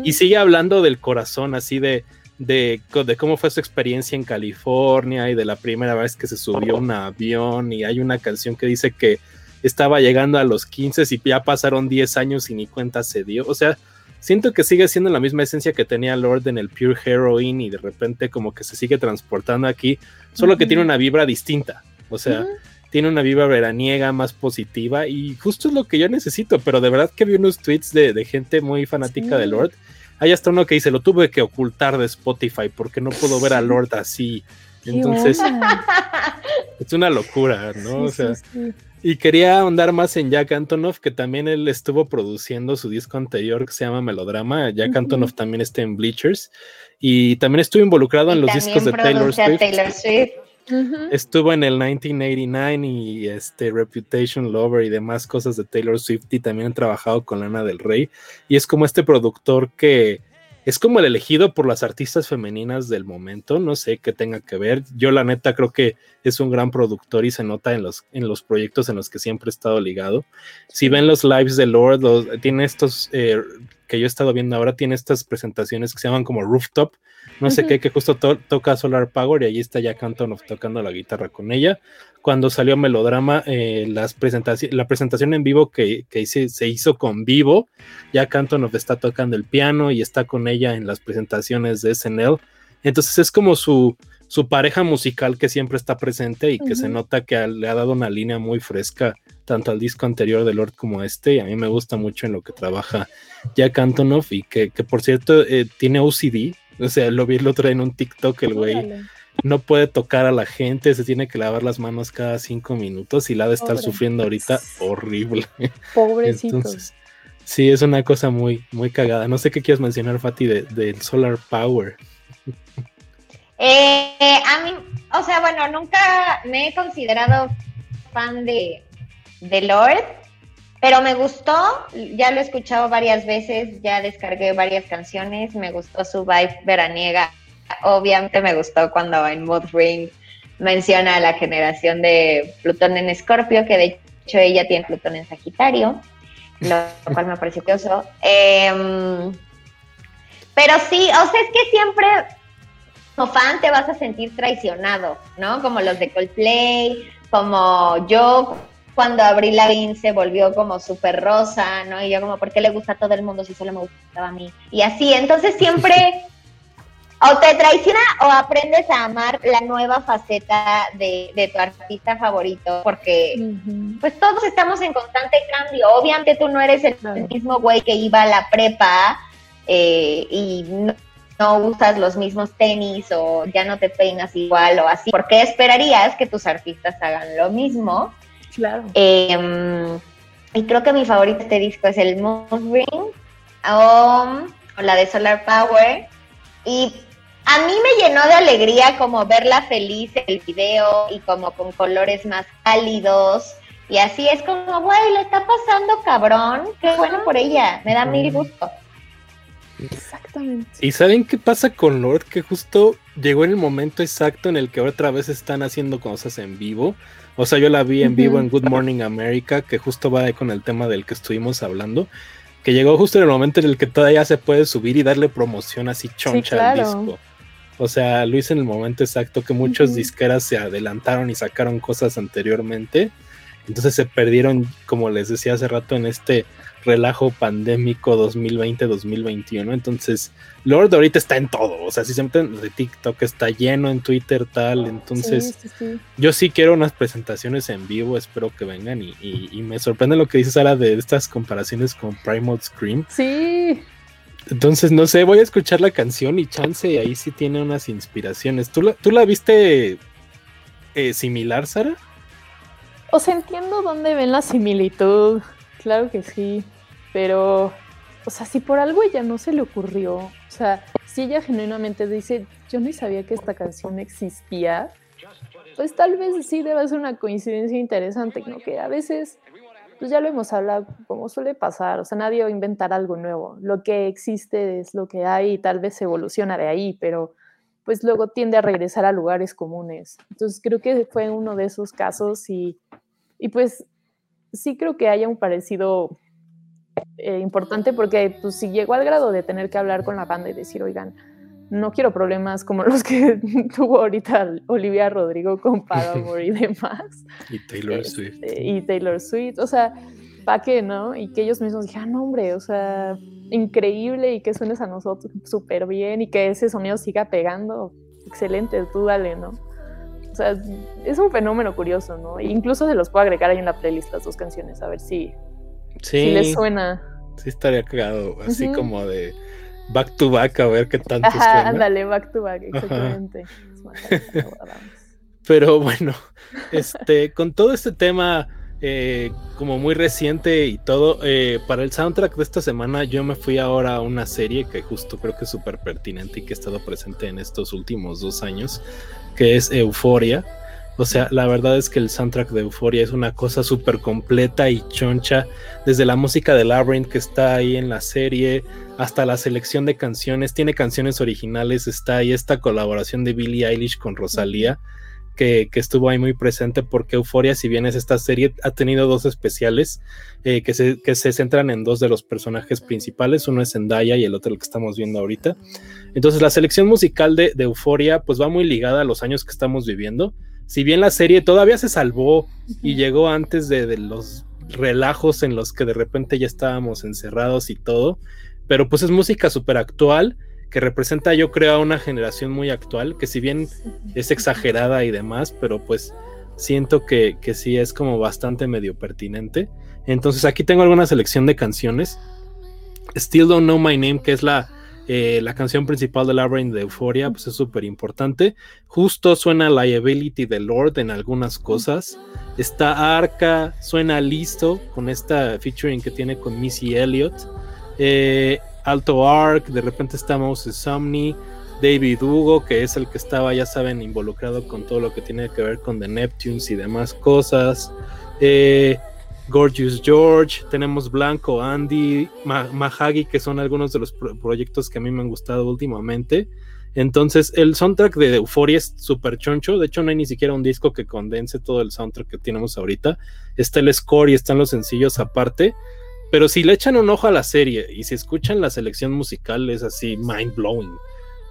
y sigue hablando del corazón, así de, de, de, cómo fue su experiencia en California y de la primera vez que se subió a un avión. Y hay una canción que dice que estaba llegando a los 15 y ya pasaron 10 años y ni cuenta se dio. O sea, siento que sigue siendo la misma esencia que tenía Lord en el Pure Heroine y de repente como que se sigue transportando aquí, solo que tiene una vibra distinta. O sea, tiene una vibra veraniega más positiva y justo es lo que yo necesito, pero de verdad que vi unos tweets de, gente muy fanática de Lord. Hay hasta uno que dice, lo tuve que ocultar de Spotify porque no puedo ver a Lord así. Entonces, [LAUGHS] es una locura, ¿no? o sea, y quería ahondar más en Jack Antonoff, que también él estuvo produciendo su disco anterior que se llama Melodrama. Jack Antonoff también está en Bleachers y también estuvo involucrado en los discos de Taylor Swift. Estuvo en el 1989 y este Reputation Lover y demás cosas de Taylor Swift y también ha trabajado con Lana del Rey y es como este productor que es como el elegido por las artistas femeninas del momento, no sé qué tenga que ver. Yo la neta creo que es un gran productor y se nota en los, en los proyectos en los que siempre he estado ligado. Si ven los lives de Lord, tiene estos eh, que yo he estado viendo ahora, tiene estas presentaciones que se llaman como Rooftop, no sé qué, que justo toca Solar Power y ahí está Jack Antonoff tocando la guitarra con ella. Cuando salió Melodrama, eh, las la presentación en vivo que, se hizo con vivo, Jack Antonoff está tocando el piano y está con ella en las presentaciones de SNL. Entonces es como su, su pareja musical que siempre está presente y que se nota que le ha dado una línea muy fresca tanto al disco anterior de Lord como este. Y a mí me gusta mucho en lo que trabaja Jack Antonoff y que, por cierto eh, tiene OCD, o sea, lo vi el otro día en un TikTok, el güey no puede tocar a la gente, se tiene que lavar las manos cada cinco minutos y la de estar sufriendo ahorita horrible. Pobrecito. sí, es una cosa muy, muy cagada. No sé qué quieres mencionar, Fati, del de Solar Power. Eh, a mí, o sea, bueno, nunca me he considerado fan de, de Lord, pero me gustó, ya lo he escuchado varias veces, ya descargué varias canciones, me gustó su vibe veraniega. Obviamente me gustó cuando en Mood Ring menciona la generación de Plutón en Escorpio, que de hecho ella tiene Plutón en Sagitario, lo [LAUGHS] cual me pareció curioso. Em, pero sí, o sea, es que siempre como fan te vas a sentir traicionado, ¿no? Como los de Coldplay, como yo cuando Abril Lavigne se volvió como súper rosa, ¿no? Y yo como, ¿por qué le gusta a todo el mundo si solo me gustaba a mí? Y así, entonces siempre o te traiciona o aprendes a amar la nueva faceta de, tu artista favorito, porque pues todos estamos en constante cambio. Obviamente tú no eres el, mismo güey que iba a la prepa eh, y no, no usas los mismos tenis o ya no te peinas igual o así. ¿Por qué esperarías que tus artistas hagan lo mismo? Claro. Em, y creo que mi favorito de este disco es el Moon Ring o, la de Solar Power. Y a mí me llenó de alegría como verla feliz en el video y como con colores más cálidos. Y así es como, güey, le está pasando cabrón. Qué bueno por ella. Me da mil gusto. Exactamente. ¿Y saben qué pasa con Lord? Que justo llegó en el momento exacto en el que otra vez están haciendo cosas en vivo. O sea, yo la vi en vivo en Good Morning America, que justo va con el tema del que estuvimos hablando. Que llegó justo en el momento en el que todavía se puede subir y darle promoción así choncha al disco. O sea, lo hice en el momento exacto que muchos disqueras se adelantaron y sacaron cosas anteriormente. Entonces se perdieron, como les decía hace rato, en este relajo pandémico 2020-2021. Entonces, Lord ahorita está en todo. O sea, si se meten de TikTok, está lleno en Twitter, tal. Entonces, yo sí quiero unas presentaciones en vivo. Espero que vengan. Y, me sorprende lo que dices, Sara, de estas comparaciones con Primal Scream. Sí. Entonces, no sé, voy a escuchar la canción y chance y ahí sí tiene unas inspiraciones. ¿Tú la, tú la viste eh, similar, Sara? O sea, entiendo dónde ven la similitud. Claro que sí. Pero, o sea, si por algo ella no se le ocurrió, o sea, si ella genuinamente dice, yo ni sabía que esta canción existía, pues tal vez sí debe ser una coincidencia interesante, ¿no? Que a veces, pues ya lo hemos hablado, como suele pasar, o sea, nadie va a inventar algo nuevo. Lo que existe es lo que hay y tal vez evoluciona de ahí, pero pues luego tiende a regresar a lugares comunes. Entonces creo que fue uno de esos casos y, y pues sí creo que haya un parecido eh, importante porque pues, si llegó al grado de tener que hablar con la banda y decir, oigan, no quiero problemas como los que [LAUGHS] tuvo ahorita Olivia Rodrigo con Paramore [LAUGHS] y demás. Y Taylor este, Swift. Y Taylor Swift, o sea, ¿para qué, no? Y que ellos mismos dijeron, no, hombre, o sea, increíble y que suenes a nosotros súper bien y que ese sonido siga pegando, excelente, tú dale, ¿no? O sea, es un fenómeno curioso, ¿no? E incluso se los puedo agregar ahí en la playlist las dos canciones, a ver si, si les suena. Sí, estaría cagado, así como de back to back, a ver qué tanto Ajá, suena. Ándale, back to back, exactamente. Pero bueno, [LAUGHS] este, con todo este tema eh, como muy reciente y todo, eh, para el soundtrack de esta semana yo me fui ahora a una serie que justo creo que es súper pertinente y que ha estado presente en estos últimos dos años, que es Euforia. O sea, la verdad es que el soundtrack de Euforia es una cosa súper completa y choncha, desde la música de Labyrinth que está ahí en la serie, hasta la selección de canciones, tiene canciones originales, está ahí esta colaboración de Billie Eilish con Rosalía que, estuvo ahí muy presente porque Euforia, si bien es esta serie, ha tenido dos especiales eh, que, se, centran en dos de los personajes principales, uno es Zendaya y el otro el que estamos viendo ahorita. Entonces la selección musical de, de Euforia pues va muy ligada a los años que estamos viviendo. Si bien la serie todavía se salvó y llegó antes de, de los relajos en los que de repente ya estábamos encerrados y todo, pero pues es música súper actual que representa yo creo a una generación muy actual, que si bien es exagerada y demás, pero pues siento que, que sí es como bastante medio pertinente. Entonces aquí tengo alguna selección de canciones. Still Don't Know My Name, que es la, eh, la canción principal de Labyrinth de Euphoria, pues es súper importante. Justo suena Liability de Lord en algunas cosas. Está Arca, suena listo con esta featuring que tiene con Missy Elliott. Eh, Alto Arc, de repente está Moses Somni, David Hugo, que es el que estaba, ya saben, involucrado con todo lo que tiene que ver con The Neptunes y demás cosas. Eh, Gorgeous George, tenemos Blanco, Andy, Mahagi, que son algunos de los proyectos que a mí me han gustado últimamente. Entonces, el soundtrack de Euphoria es súper choncho. De hecho, no hay ni siquiera un disco que condense todo el soundtrack que tenemos ahorita. Está el score y están los sencillos aparte. Pero si le echan un ojo a la serie y si escuchan la selección musical, es así mind blowing.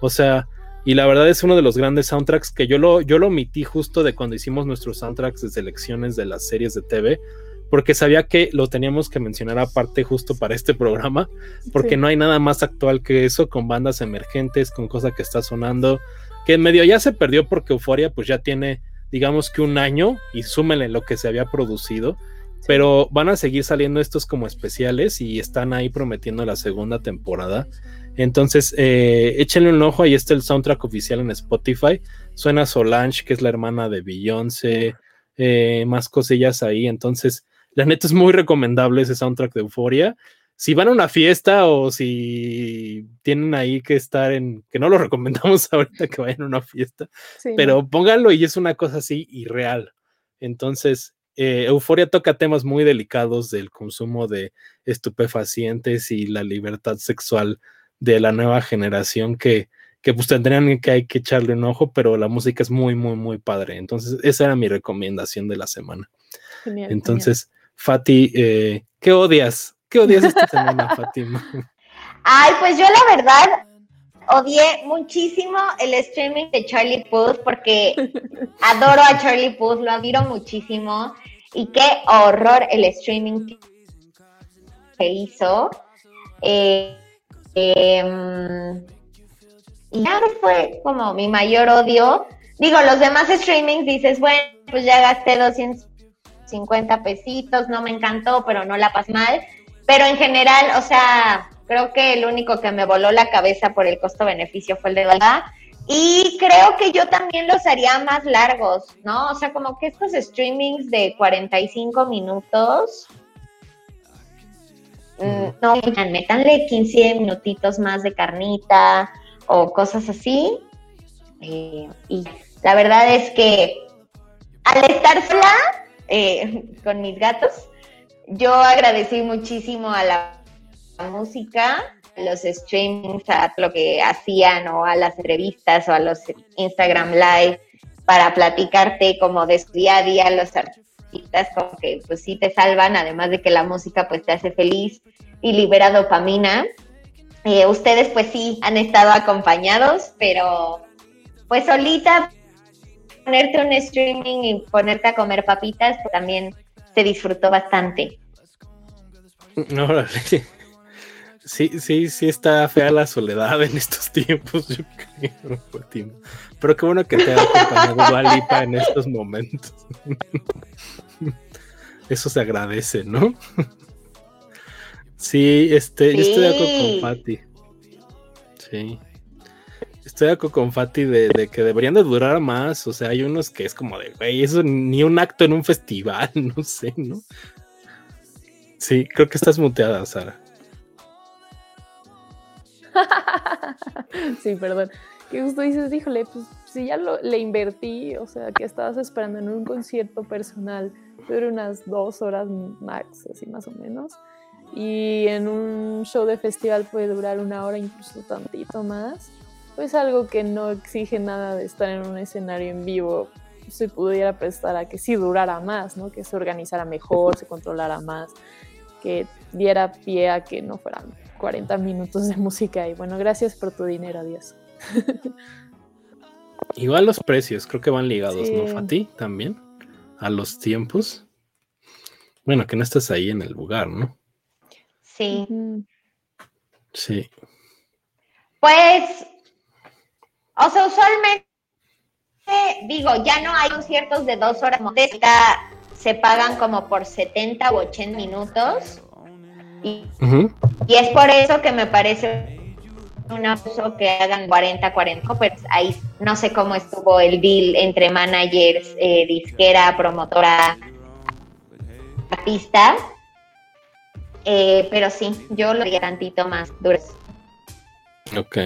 O sea, y la verdad es uno de los grandes soundtracks que yo lo, yo lo omití justo de cuando hicimos nuestros soundtracks de selecciones de las series de TV, porque sabía que lo teníamos que mencionar aparte justo para este programa, porque no hay nada más actual que eso, con bandas emergentes, con cosas que está sonando, que en medio ya se perdió porque Euforia pues ya tiene, digamos que un año y súmele lo que se había producido pero van a seguir saliendo estos como especiales y están ahí prometiendo la segunda temporada. Entonces, eh, échenle un ojo, ahí está el soundtrack oficial en Spotify. Suena Solange, que es la hermana de Beyoncé, eh, más cosillas ahí. Entonces, la neta es muy recomendable ese soundtrack de Euforia. Si van a una fiesta o si tienen ahí que estar en, que no lo [LAUGHS] recomendamos ahorita que vayan a una fiesta, pero pónganlo y es una cosa así irreal. Entonces, eh, Euforia toca temas muy delicados del consumo de estupefacientes y la libertad sexual de la nueva generación que, que pues tendrían que hay que echarle un ojo, pero la música es muy, muy, muy padre. Entonces, esa era mi recomendación de la semana. Entonces, Fati, eh, ¿qué odias? ¿Qué odias esta semana, [LAUGHS] Fatima? Ay, pues yo la verdad odié muchísimo el streaming de Charlie Puth porque [LAUGHS] adoro a Charlie Puth, lo admiro muchísimo. Y qué horror el streaming que hizo. Eh, em, y ya fue como mi mayor odio. Digo, los demás streamings dices, bueno, pues ya gasté 250 pesitos, no me encantó, pero no la pasé mal. Pero en general, o sea, creo que el único que me voló la cabeza por el costo-beneficio fue el de verdad. Y creo que yo también los haría más largos, ¿no? O sea, como que estos streamings de 45 minutos, mm, no, métanle 15 minutitos más de carnita o cosas así. Eh, y la verdad es que al estar sola eh, con mis gatos, yo agradecí muchísimo a la música los streamings, a lo que hacían o a las entrevistas o a los Instagram Live para platicarte como de su día a día los artistas, como que pues sí te salvan, además de que la música pues te hace feliz y libera dopamina. Eh, ustedes pues sí han estado acompañados, pero pues solita ponerte un streaming y ponerte a comer papitas pues, también se disfrutó bastante. [LAUGHS] No, Sí, sí, sí está fea la soledad en estos tiempos, yo creo. Pero qué bueno que te haya acompañado Lipa en estos momentos. [LAUGHS] Eso se agradece, ¿no? [LAUGHS] Sí, este, yo estoy de acuerdo con Fati. Sí. Estoy de con Fati de, que deberían de durar más. O sea, hay unos que es como de, güey, eso ni un acto en un festival, [LAUGHS] no sé, ¿no? Sí, creo que estás muteada, Sara. [LAUGHS] sí, perdón. Que justo dices, híjole, pues si ya lo, le invertí, o sea, que estabas esperando en un concierto personal, dura unas dos horas max, así más o menos. Y en un show de festival puede durar una hora, incluso tantito más. Pues algo que no exige nada de estar en un escenario en vivo, se pudiera prestar a que sí durara más, ¿no? Que se organizara mejor, se controlara más, que diera pie a que no fueran 40 minutos de música. Y bueno, gracias por tu dinero, adiós. [LAUGHS] Igual los precios, creo que van ligados, ¿no, Fati? También a los tiempos. Bueno, que no estás ahí en el lugar, ¿no? Sí. Sí. Pues, o sea, usualmente, digo, ya no hay conciertos de dos horas. Se pagan como por 70 u 80 minutos. Y, y es por eso que me parece un abuso que hagan 40, 40, pues ahí no sé cómo estuvo el deal entre managers, eh, disquera, promotora, artista, eh, pero sí, yo lo haría tantito más duros. Ok,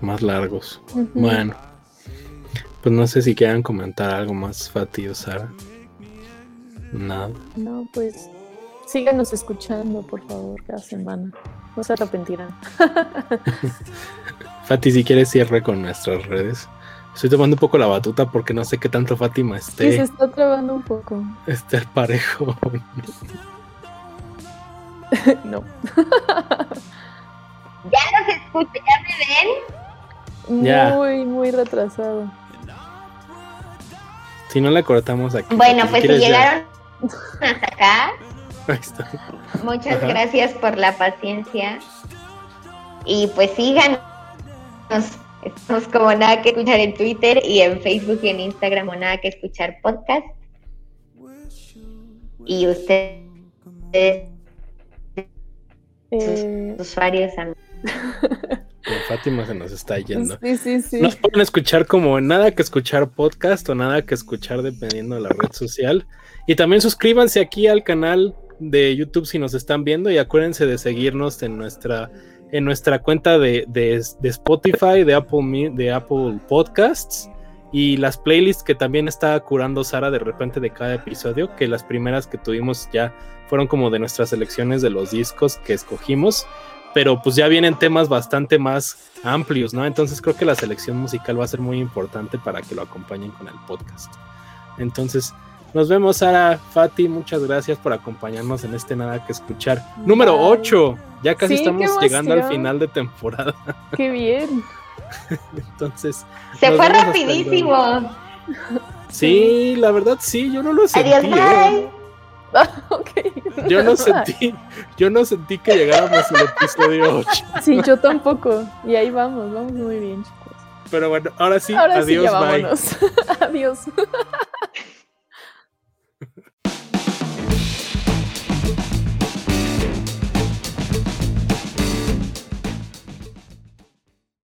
más largos. Bueno, pues no sé si quieran comentar algo más, Fati o Sara. Nada. No, pues síganos escuchando, por favor, cada semana. No se arrepentirán. [LAUGHS] Fati, si quieres cierre con nuestras redes. Estoy tomando un poco la batuta porque no sé qué tanto Fátima esté. Sí, se está trabando un poco. Esté parejo. [LAUGHS] no. ¿Ya nos escucha? ¿Ya me ven? Muy, muy retrasado. Si no la cortamos aquí. Bueno, pues si llegaron hasta acá, Muchas gracias por la paciencia. Y pues síganos. Estamos como nada que escuchar en Twitter y en Facebook y en Instagram o nada que escuchar podcast. Y ustedes, eh... usuarios, [LAUGHS] Fátima se nos está yendo. Nos pueden escuchar como nada que escuchar podcast o nada que escuchar dependiendo de la red social. Y también suscríbanse aquí al canal de YouTube si nos están viendo y acuérdense de seguirnos en nuestra, en nuestra cuenta de, de, Spotify, de Apple, de Apple Podcasts y las playlists que también está curando Sara de repente de cada episodio, que las primeras que tuvimos ya fueron como de nuestras selecciones de los discos que escogimos, pero pues ya vienen temas bastante más amplios, ¿no? Entonces creo que la selección musical va a ser muy importante para que lo acompañen con el podcast. Entonces, nos vemos, Sara, Fati, muchas gracias por acompañarnos en este Nada que Escuchar. Número 8, ya casi estamos llegando al final de temporada. [LAUGHS] Qué bien. [LAUGHS] Entonces. Se fue rapidísimo. Sí, la verdad sí, yo no lo sentí. Adiós, ¿eh? [LAUGHS] Yo no sentí, yo no sentí que llegáramos al episodio 8. Sí, yo tampoco. Y ahí vamos, vamos muy bien, chicos. Pero bueno, ahora sí, adiós, bye. [LAUGHS] adiós.